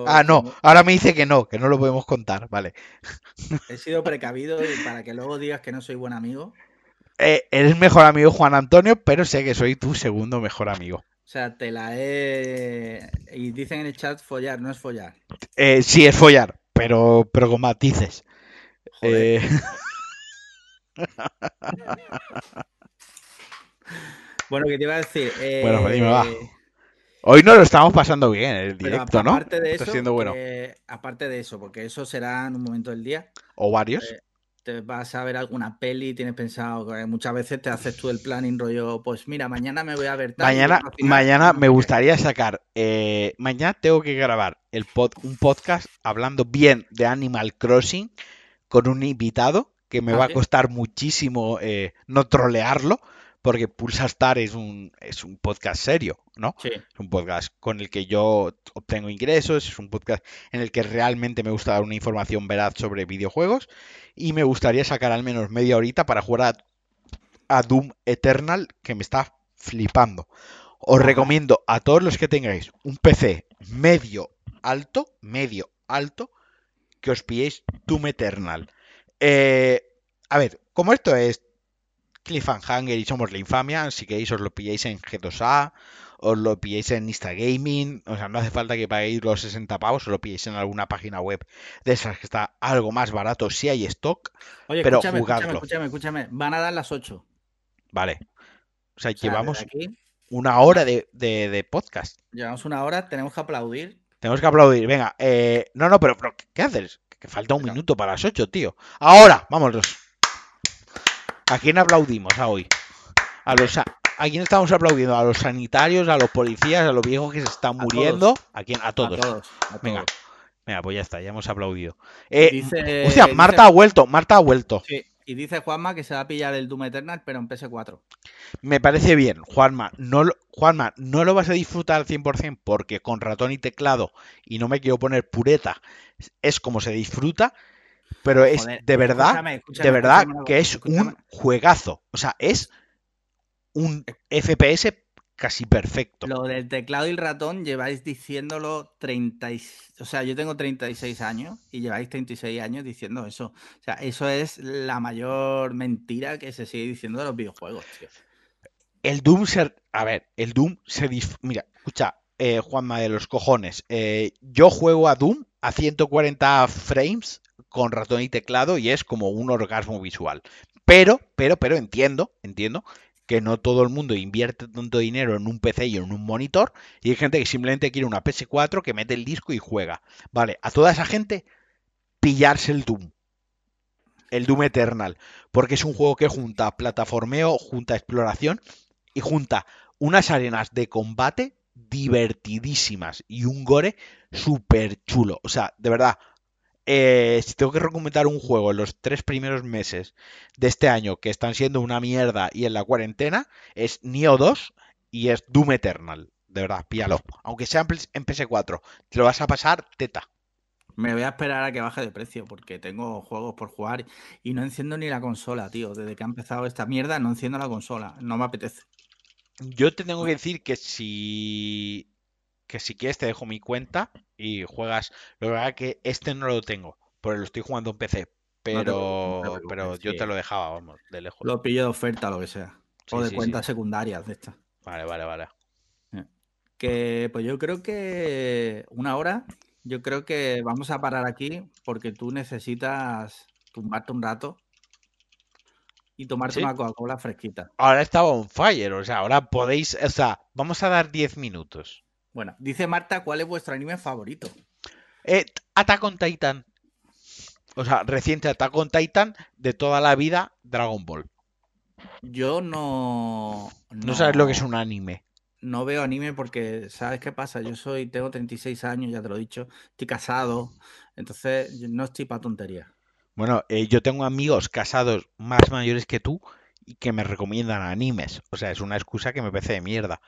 ah, no, ahora me dice que no, que no lo podemos contar, vale. He sido precavido para que luego digas que no soy buen amigo. Eh, eres mejor amigo Juan Antonio, pero sé que soy tu segundo mejor amigo. O sea, te la he... Y dicen en el chat follar, no es follar. Eh, sí, es follar, pero, pero con matices. Eh... bueno, ¿qué te iba a decir? Bueno, pues dime, va. Eh, Hoy no lo estamos pasando bien el directo, ¿no? Aparte de eso, siendo bueno. aparte de eso, porque eso será en un momento del día. O varios. Eh, te vas a ver alguna peli, tienes pensado, que muchas veces te haces tú el planning rollo, pues mira, mañana me voy a ver tal, Mañana, mañana me gustaría sacar, eh, mañana tengo que grabar el pod, un podcast hablando bien de Animal Crossing con un invitado que me va a costar muchísimo eh, no trolearlo, porque Pulsa Star es un, es un podcast serio, ¿no? Sí. Es un podcast con el que yo obtengo ingresos, es un podcast en el que realmente me gusta dar una información veraz sobre videojuegos y me gustaría sacar al menos media horita para jugar a, Doom Eternal que me está flipando. Os recomiendo a todos los que tengáis un PC medio alto, medio alto, que os pilléis Doom Eternal. Eh, a ver, como esto es Cliffhanger y Somos la Infamia. Si queréis, os lo pilléis en G2A, os lo pilléis en Instagaming. O sea, no hace falta que paguéis los 60 pavos, os lo pilléis en alguna página web de esas que está algo más barato si hay stock. Oye, pero escúchame, escúchame, escúchame, Van a dar las 8. Vale. O sea, llevamos una hora de, podcast. Llevamos una hora, tenemos que aplaudir. Tenemos que aplaudir. Venga, eh, no, no, pero, ¿qué haces? Que falta un minuto para las 8, tío. Ahora, vámonos. ¿A quién aplaudimos a hoy? A los a, quién estamos aplaudiendo? ¿A los sanitarios, a los policías, a los viejos que se están muriendo? ¿A quién? A todos. Venga. Venga, pues ya está, ya hemos aplaudido. Eh, Dice- hostia, dice- Marta ha vuelto, Marta ha vuelto. Sí, y dice Juanma que se va a pillar el Doom Eternal, pero en PS4. Me parece bien, Juanma. No Juanma, no lo vas a disfrutar al 100% porque con ratón y teclado, y no me quiero poner pureta, es como se disfruta, pero es Joder, de verdad, escúchame, escúchame, de verdad escúchame que es un juegazo. O sea, es un FPS casi perfecto. Lo del teclado y el ratón lleváis diciéndolo 30 y- o sea, yo tengo 36 años y lleváis 36 años diciendo eso. O sea, eso es la mayor mentira que se sigue diciendo de los videojuegos, tío. El Doom se. A ver, el Doom se. dif- Mira, escucha, eh, Juanma de los cojones. eh, yo juego a Doom a 140 frames con ratón y teclado y es como un orgasmo visual. Pero, pero, pero entiendo, entiendo que no todo el mundo invierte tanto dinero en un PC y en un monitor y hay gente que simplemente quiere una PS4 que mete el disco y juega. Vale, a toda esa gente pillarse el Doom. El Doom Eternal. Porque es un juego que junta plataformeo, junta exploración y junta unas arenas de combate divertidísimas y un gore súper chulo. O sea, de verdad, eh, si tengo que recomendar un juego en los tres primeros meses de este año que están siendo una mierda y en la cuarentena, es Neo 2 y es Doom Eternal. De verdad, píalo. Aunque sea en PS- en PS4, te lo vas a pasar teta. Me voy a esperar a que baje de precio porque tengo juegos por jugar y no enciendo ni la consola, tío. Desde que ha empezado esta mierda no enciendo la consola. No me apetece. Yo te tengo que decir que si que si quieres te dejo mi cuenta y juegas. Lo que pasa es que este no lo tengo, porque lo estoy jugando en PC. Pero, preocupes, no te pero yo te lo dejaba, vamos, de lejos. Lo pillo de oferta, lo que sea. Sí, o de sí, sí. cuentas secundarias de estas. Vale, vale, vale. Que pues yo creo que una hora, yo creo que vamos a parar aquí porque tú necesitas tumbarte un rato y tomarte una Coca-Cola fresquita. Ahora estaba on fire, o sea, ahora podéis, o sea, vamos a dar 10 minutos. Bueno, dice Marta, ¿cuál es vuestro anime favorito? Eh, Attack on Titan. O sea, reciente Attack on Titan de toda la vida Dragon Ball. Yo no, No sabes lo que es un anime. no veo anime porque, ¿sabes qué pasa? Yo soy, tengo 36 años, ya te lo he dicho, estoy casado, entonces no estoy para tonterías. Bueno, eh, yo tengo amigos casados más mayores que tú y que me recomiendan animes. O sea, es una excusa que me parece de mierda.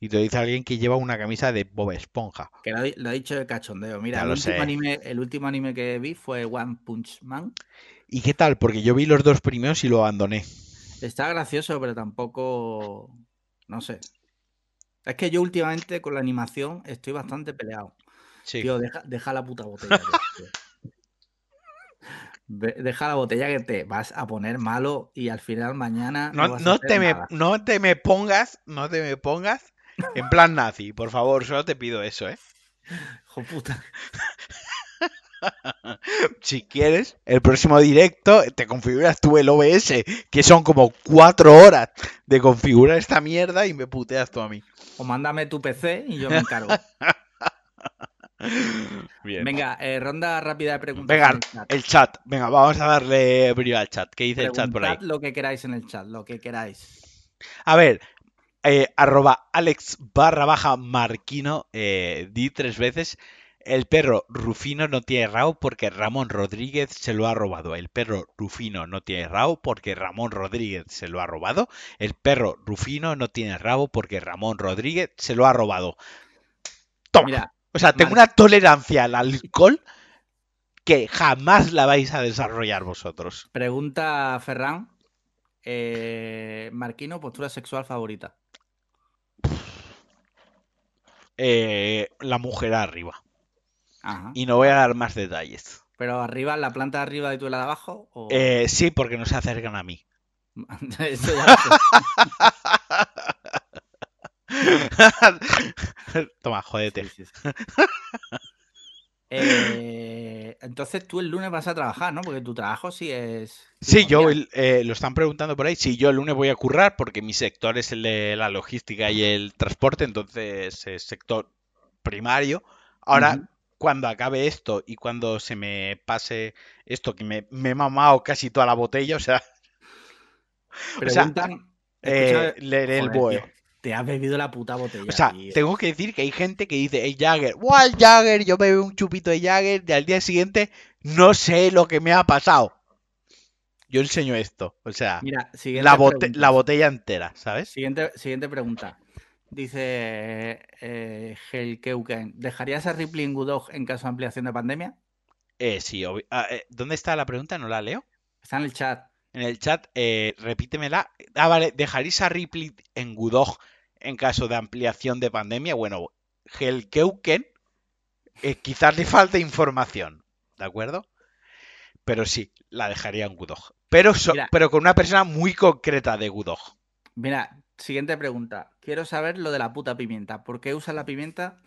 Y te lo dice alguien que lleva una camisa de Bob Esponja. Que lo, lo he dicho de cachondeo. Mira, Ya el último, sé. anime, el último anime que vi fue One Punch Man. ¿Y qué tal? Porque yo vi los dos primeros y lo abandoné. Está gracioso, pero tampoco. No sé. Es que yo últimamente con la animación estoy bastante peleado. Sí. Tío, deja, deja la puta botella. Deja la botella que te vas a poner malo y al final mañana no, No, te me, no te me pongas, no te me pongas en plan nazi, por favor, solo te pido eso, ¿eh? Hijo puta. Si quieres, el próximo directo te configuras tú el OBS, que son como cuatro horas de configurar esta mierda y me puteas tú a mí. O mándame tu PC y yo me encargo. Bien. Venga, eh, ronda rápida de preguntas. Venga, en el chat. el chat. Venga, vamos a darle brillo al chat. ¿Qué dice el chat por ahí? Lo que queráis en el chat, lo que queráis. A ver, eh, arroba Alex barra baja Marquino, eh, di tres veces. El perro Rufino no tiene rabo porque Ramón Rodríguez se lo ha robado. El perro Rufino no tiene rabo porque Ramón Rodríguez se lo ha robado. El perro Rufino no tiene rabo porque Ramón Rodríguez se lo ha robado. Toma. Mira, o sea, tengo Mar- una tolerancia al alcohol que jamás la vais a desarrollar vosotros. pregunta Ferran. Eh, Marquino, postura sexual favorita. Eh, la mujer arriba. Ajá. Y no voy a dar más detalles. Pero arriba, la planta de arriba y tú la de abajo. ¿o? Eh, sí, porque no se acercan a mí. Eso ya. Toma. Sí, sí, sí. Eh, entonces tú el lunes vas a trabajar, ¿no? Porque tu trabajo sí es. Sí, yo eh, lo están preguntando por ahí. Sí, yo el lunes voy a currar porque mi sector es el de la logística y el transporte, entonces es sector primario. Ahora, cuando acabe esto y cuando se me pase esto, que me, me he mamado casi toda la botella, o sea, o sea, Preguntan. eh, leeré el BOE. Te has bebido la puta botella. O sea, tío. tengo que decir que hay gente que dice, el Jagger, ¡guau, el Jagger! Yo bebo un chupito de Jagger y al día siguiente no sé lo que me ha pasado. Yo enseño esto, o sea, Mira, la, bote- la botella entera, ¿sabes? Siguiente, siguiente pregunta. Dice eh, Helkeuken, ¿dejarías a Ripley en Gudog en caso de ampliación de pandemia? Eh, sí, ah, eh, ¿dónde está la pregunta? No la leo. Está en el chat. En el chat, eh, repítemela. Ah, vale, ¿dejaréis a Ripley en Gudog en caso de ampliación de pandemia? Bueno, Helkeuken, eh, quizás le falte información, ¿de acuerdo? Pero sí, la dejaría en Gudog. Pero, so- Mira. pero con una persona muy concreta de Gudog. Mira, siguiente pregunta. Quiero saber lo de la puta pimienta. ¿Por qué usas la pimienta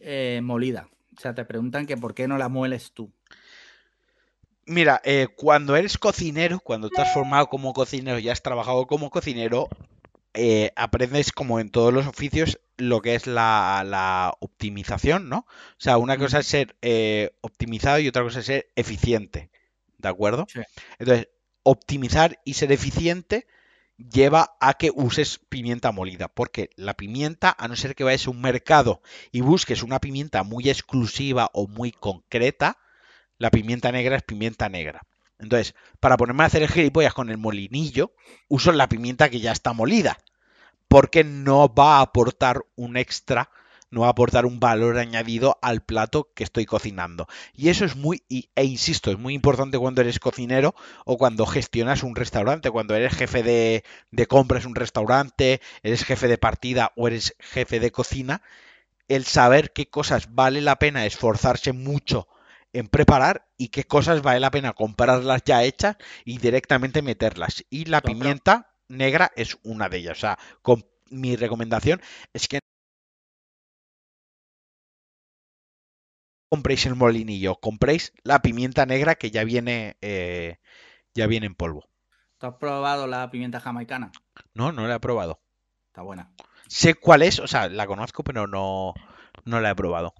eh, molida? O sea, te preguntan que por qué no la mueles tú. Mira, eh, cuando eres cocinero, cuando te has formado como cocinero y has trabajado como cocinero, eh, aprendes como en todos los oficios lo que es la, la optimización, ¿no? O sea, una cosa es ser eh, optimizado y otra cosa es ser eficiente, ¿de acuerdo? Sí. Entonces, optimizar y ser eficiente lleva a que uses pimienta molida, porque la pimienta, a no ser que vayas a un mercado y busques una pimienta muy exclusiva o muy concreta, la pimienta negra es pimienta negra. Entonces, para ponerme a hacer el gilipollas con el molinillo, uso la pimienta que ya está molida, porque no va a aportar un extra, no va a aportar un valor añadido al plato que estoy cocinando. Y eso es muy, e insisto, es muy importante cuando eres cocinero o cuando gestionas un restaurante, cuando eres jefe de, de compras un restaurante, eres jefe de partida o eres jefe de cocina, el saber qué cosas vale la pena esforzarse mucho en preparar y qué cosas vale la pena comprarlas ya hechas y directamente meterlas. Y la pimienta negra es una de ellas. O sea, con, mi recomendación es que compréis el molinillo, compréis la pimienta negra que ya viene, eh, ya viene en polvo. ¿Tú has probado la pimienta jamaicana? No, no la he probado. Está buena. Sé cuál es, o sea, la conozco, pero no, no la he probado.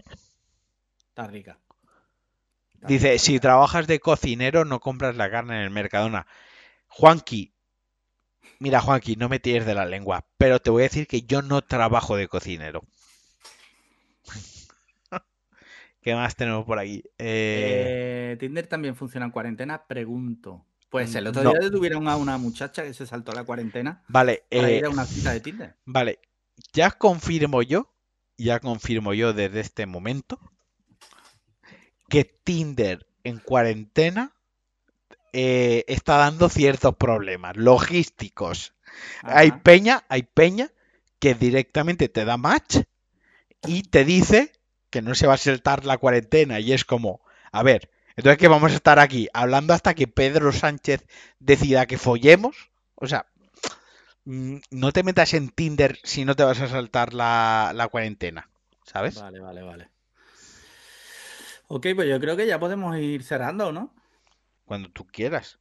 Está rica. Dice, si trabajas de cocinero, no compras la carne en el Mercadona. Juanqui, mira, Juanqui, no me tires de la lengua, pero te voy a decir que yo no trabajo de cocinero. ¿Qué más tenemos por aquí? Eh, Eh, ¿Tinder también funciona en cuarentena? Pregunto. Pues el otro No. día detuvieron a una muchacha que se saltó la cuarentena vale, para eh, ir a una cita de Tinder. vale, ya confirmo yo, ya confirmo yo desde este momento que Tinder en cuarentena eh, está dando ciertos problemas logísticos. Hay peña, hay peña que directamente te da match y te dice que no se va a saltar la cuarentena y es como, a ver, entonces que vamos a estar aquí hablando hasta que Pedro Sánchez decida que follemos, o sea, mm, no te metas en Tinder si no te vas a saltar la, la cuarentena, ¿sabes? Vale, vale, vale. Ok, pues yo creo que ya podemos ir cerrando, ¿no? Cuando tú quieras.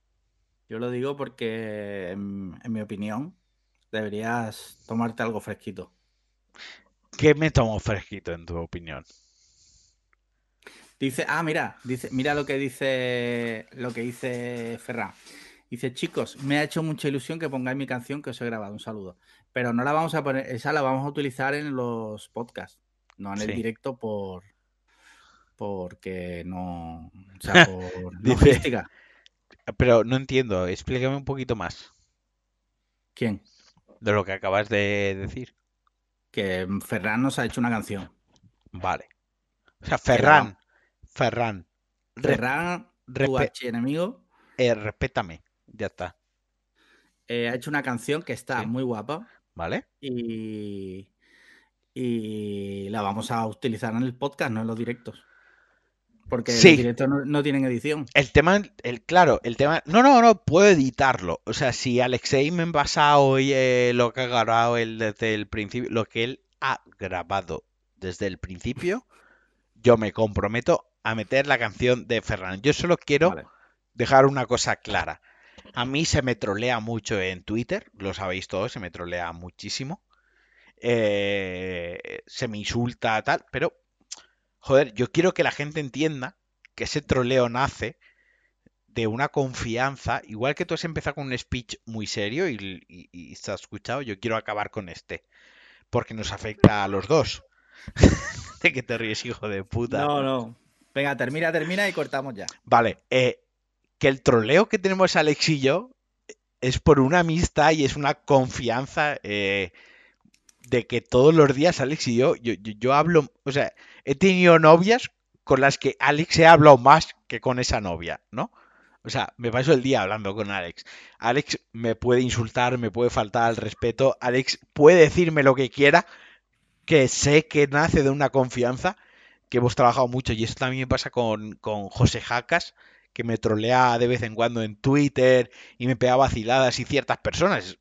Yo lo digo porque, en, en mi opinión, deberías tomarte algo fresquito. ¿Qué me tomo fresquito en tu opinión? Dice, ah, mira, dice, mira lo que dice lo que dice Ferran. Dice, chicos, me ha hecho mucha ilusión que pongáis mi canción que os he grabado. Un saludo. Pero no la vamos a poner, esa la vamos a utilizar en los podcasts, no en el Sí. directo por porque no, o sea, por logística. Pero no entiendo, explícame un poquito más ¿Quién? de lo que acabas de decir. Que Ferran nos ha hecho una canción. Vale. O sea, la Ferran, Ferran, re- Ferran, tu archienemigo, eh, respétame, ya está, eh, ha hecho una canción que está Sí. muy guapa. ¿vale? y, y la vamos a utilizar en el podcast, no en los directos. Porque Sí. los directos no, no tienen edición. El tema, el claro, el tema, no, no, no, puedo editarlo. O sea, si Alexei me envasa hoy eh, lo que ha grabado él desde el principio, lo que él ha grabado desde el principio, yo me comprometo a meter la canción de Ferran. Yo solo quiero Vale. dejar una cosa clara. A mí se me trolea mucho en Twitter, lo sabéis todos, se me trolea muchísimo. Eh, se me insulta, tal, pero, joder, yo quiero que la gente entienda que ese troleo nace de una confianza, igual que tú has empezado con un speech muy serio y, y- y se ha escuchado, yo quiero acabar con este. porque nos afecta a los dos. ¿De qué te ríes, hijo de puta? No, no. Venga, termina, termina y cortamos ya. Vale, eh, que el troleo que tenemos Alex y yo es por una amistad y es una confianza eh, de que todos los días Alex y yo, yo, yo, yo hablo, o sea, he tenido novias con las que Alex he hablado más que con esa novia, ¿no? O sea, me paso el día hablando con Alex. Alex me puede insultar, me puede faltar al respeto. Alex puede decirme lo que quiera, que sé que nace de una confianza, que hemos trabajado mucho. Y eso también pasa con, con José Jacas, que me trolea de vez en cuando en Twitter y me pega vaciladas y ciertas personas.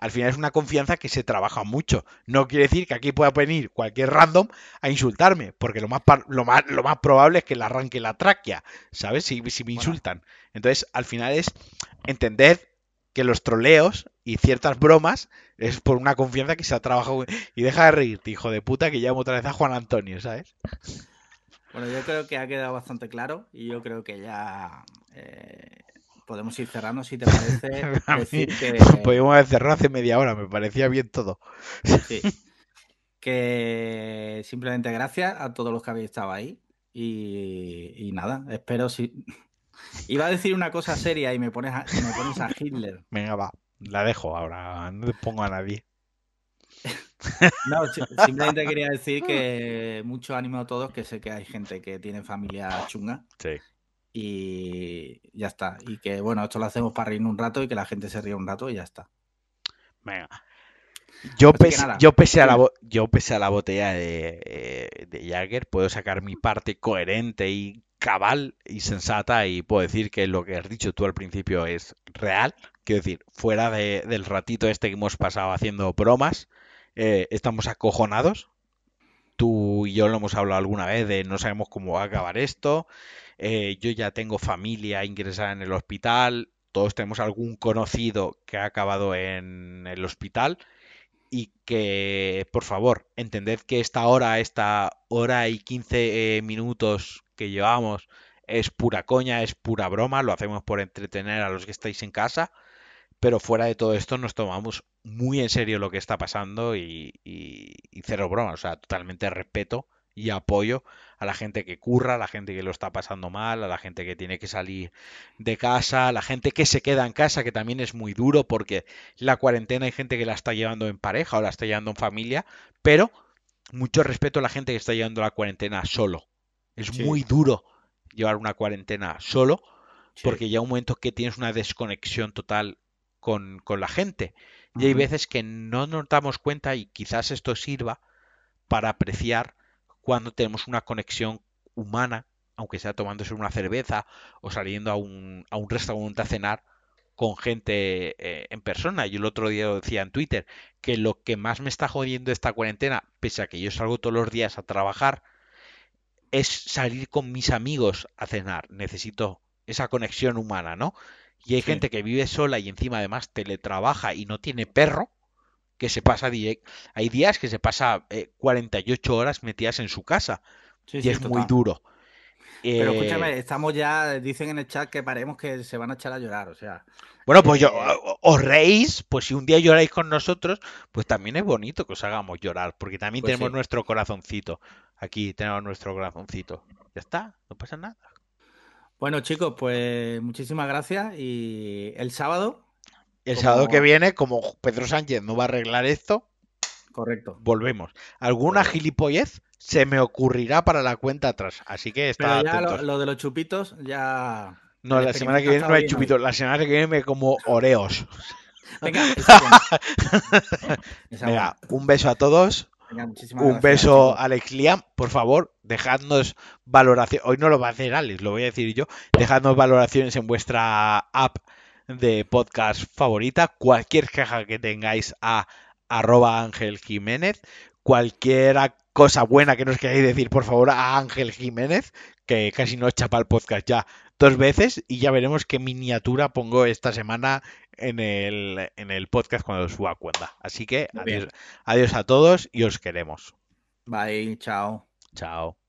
Al final es una confianza que se trabaja mucho. No quiere decir que aquí pueda venir cualquier random a insultarme, porque lo más, lo más, lo más probable es que le arranque la tráquea, ¿sabes? Si, si me insultan. Entonces, al final es entender que los troleos y ciertas bromas es por una confianza que se ha trabajado. Y deja de reírte, hijo de puta, que llamo otra vez a Juan Antonio, ¿sabes? Bueno, yo creo que ha quedado bastante claro y yo creo que ya eh, podemos ir cerrando, si te parece. A mí que, haber cerrado hace media hora, me parecía bien todo. sí, que simplemente gracias a todos los que habéis estado ahí y, y nada, espero si... Iba a decir una cosa seria y me pones a, me pones a Hitler. Venga, va, la dejo ahora, no le pongo a nadie. No, si- simplemente quería decir que mucho ánimo a todos, que sé que hay gente que tiene familia chunga Sí. Y ya está. Y que bueno, esto lo hacemos para reírnos un rato y que la gente se ría un rato y ya está. Venga. Yo pese, nada, yo pese a la yo pese a la botella de, eh, de Jagger, puedo sacar mi parte coherente y cabal y sensata y puedo decir que lo que has dicho tú al principio es real. Quiero decir, fuera de- del ratito este que hemos pasado haciendo bromas, eh, estamos acojonados. Tú y yo lo hemos hablado alguna vez de no sabemos cómo va a acabar esto. Eh, yo ya tengo familia ingresada en el hospital. Todos tenemos algún conocido que ha acabado en el hospital. Y que, por favor, entended que esta hora, esta hora y 15 eh, minutos que llevamos es pura coña, es pura broma. Lo hacemos por entretener a los que estáis en casa. Pero fuera de todo esto nos tomamos muy en serio lo que está pasando y, y- y cero broma. O sea, totalmente respeto y apoyo a la gente que curra, a la gente que lo está pasando mal, a la gente que tiene que salir de casa, a la gente que se queda en casa, que también es muy duro porque la cuarentena hay gente que la está llevando en pareja o la está llevando en familia, pero mucho respeto a la gente que está llevando la cuarentena solo. Es Sí. muy duro llevar una cuarentena solo Sí. porque ya un momento que tienes una desconexión total con, con la gente. Y hay veces que no nos damos cuenta y quizás esto sirva para apreciar cuando tenemos una conexión humana, aunque sea tomándose una cerveza o saliendo a un, a un restaurante a cenar con gente eh, en persona. Yo el otro día lo decía en Twitter, que lo que más me está jodiendo esta cuarentena, pese a que yo salgo todos los días a trabajar, es salir con mis amigos a cenar. Necesito esa conexión humana, ¿no? Y hay Sí. gente que vive sola y encima además teletrabaja y no tiene perro, que se pasa direct- Hay días que se pasa eh, 48 horas metidas en su casa Sí, y sí, es muy duro. Pero Eh, escúchame, estamos ya, dicen en el chat que paremos que se van a echar a llorar, o sea, Bueno, pues yo, eh, os reís, pues si un día lloráis con nosotros, pues también es bonito que os hagamos llorar, porque también Pues tenemos sí. nuestro corazoncito. Aquí tenemos nuestro corazoncito. Ya está, no pasa nada. Bueno, chicos, pues muchísimas gracias y el sábado, El Como- sábado que viene, como Pedro Sánchez no va a arreglar esto, correcto. volvemos. Alguna Correcto. gilipollez se me ocurrirá para la cuenta atrás, así que Pero está ya lo, de los chupitos, ya... No, la semana que viene no hay ha estado bien chupito, la semana que viene me como oreos. Venga, un beso a todos. Venga, Un gracias, beso chicos. Alex Liam, por favor, dejadnos valoración. Hoy no lo va a hacer Alex, lo voy a decir yo. Dejadnos valoraciones en vuestra app de podcast favorita. Cualquier queja que tengáis a arroba Ángel Jiménez. Cualquier cosa buena que nos queráis decir, por favor, a Ángel Jiménez, que casi nos chapa el podcast ya dos veces. Y ya veremos qué miniatura pongo esta semana en el, en el podcast cuando suba cuenta. Así que adiós, adiós a todos y os queremos. Bye, chao. Chao.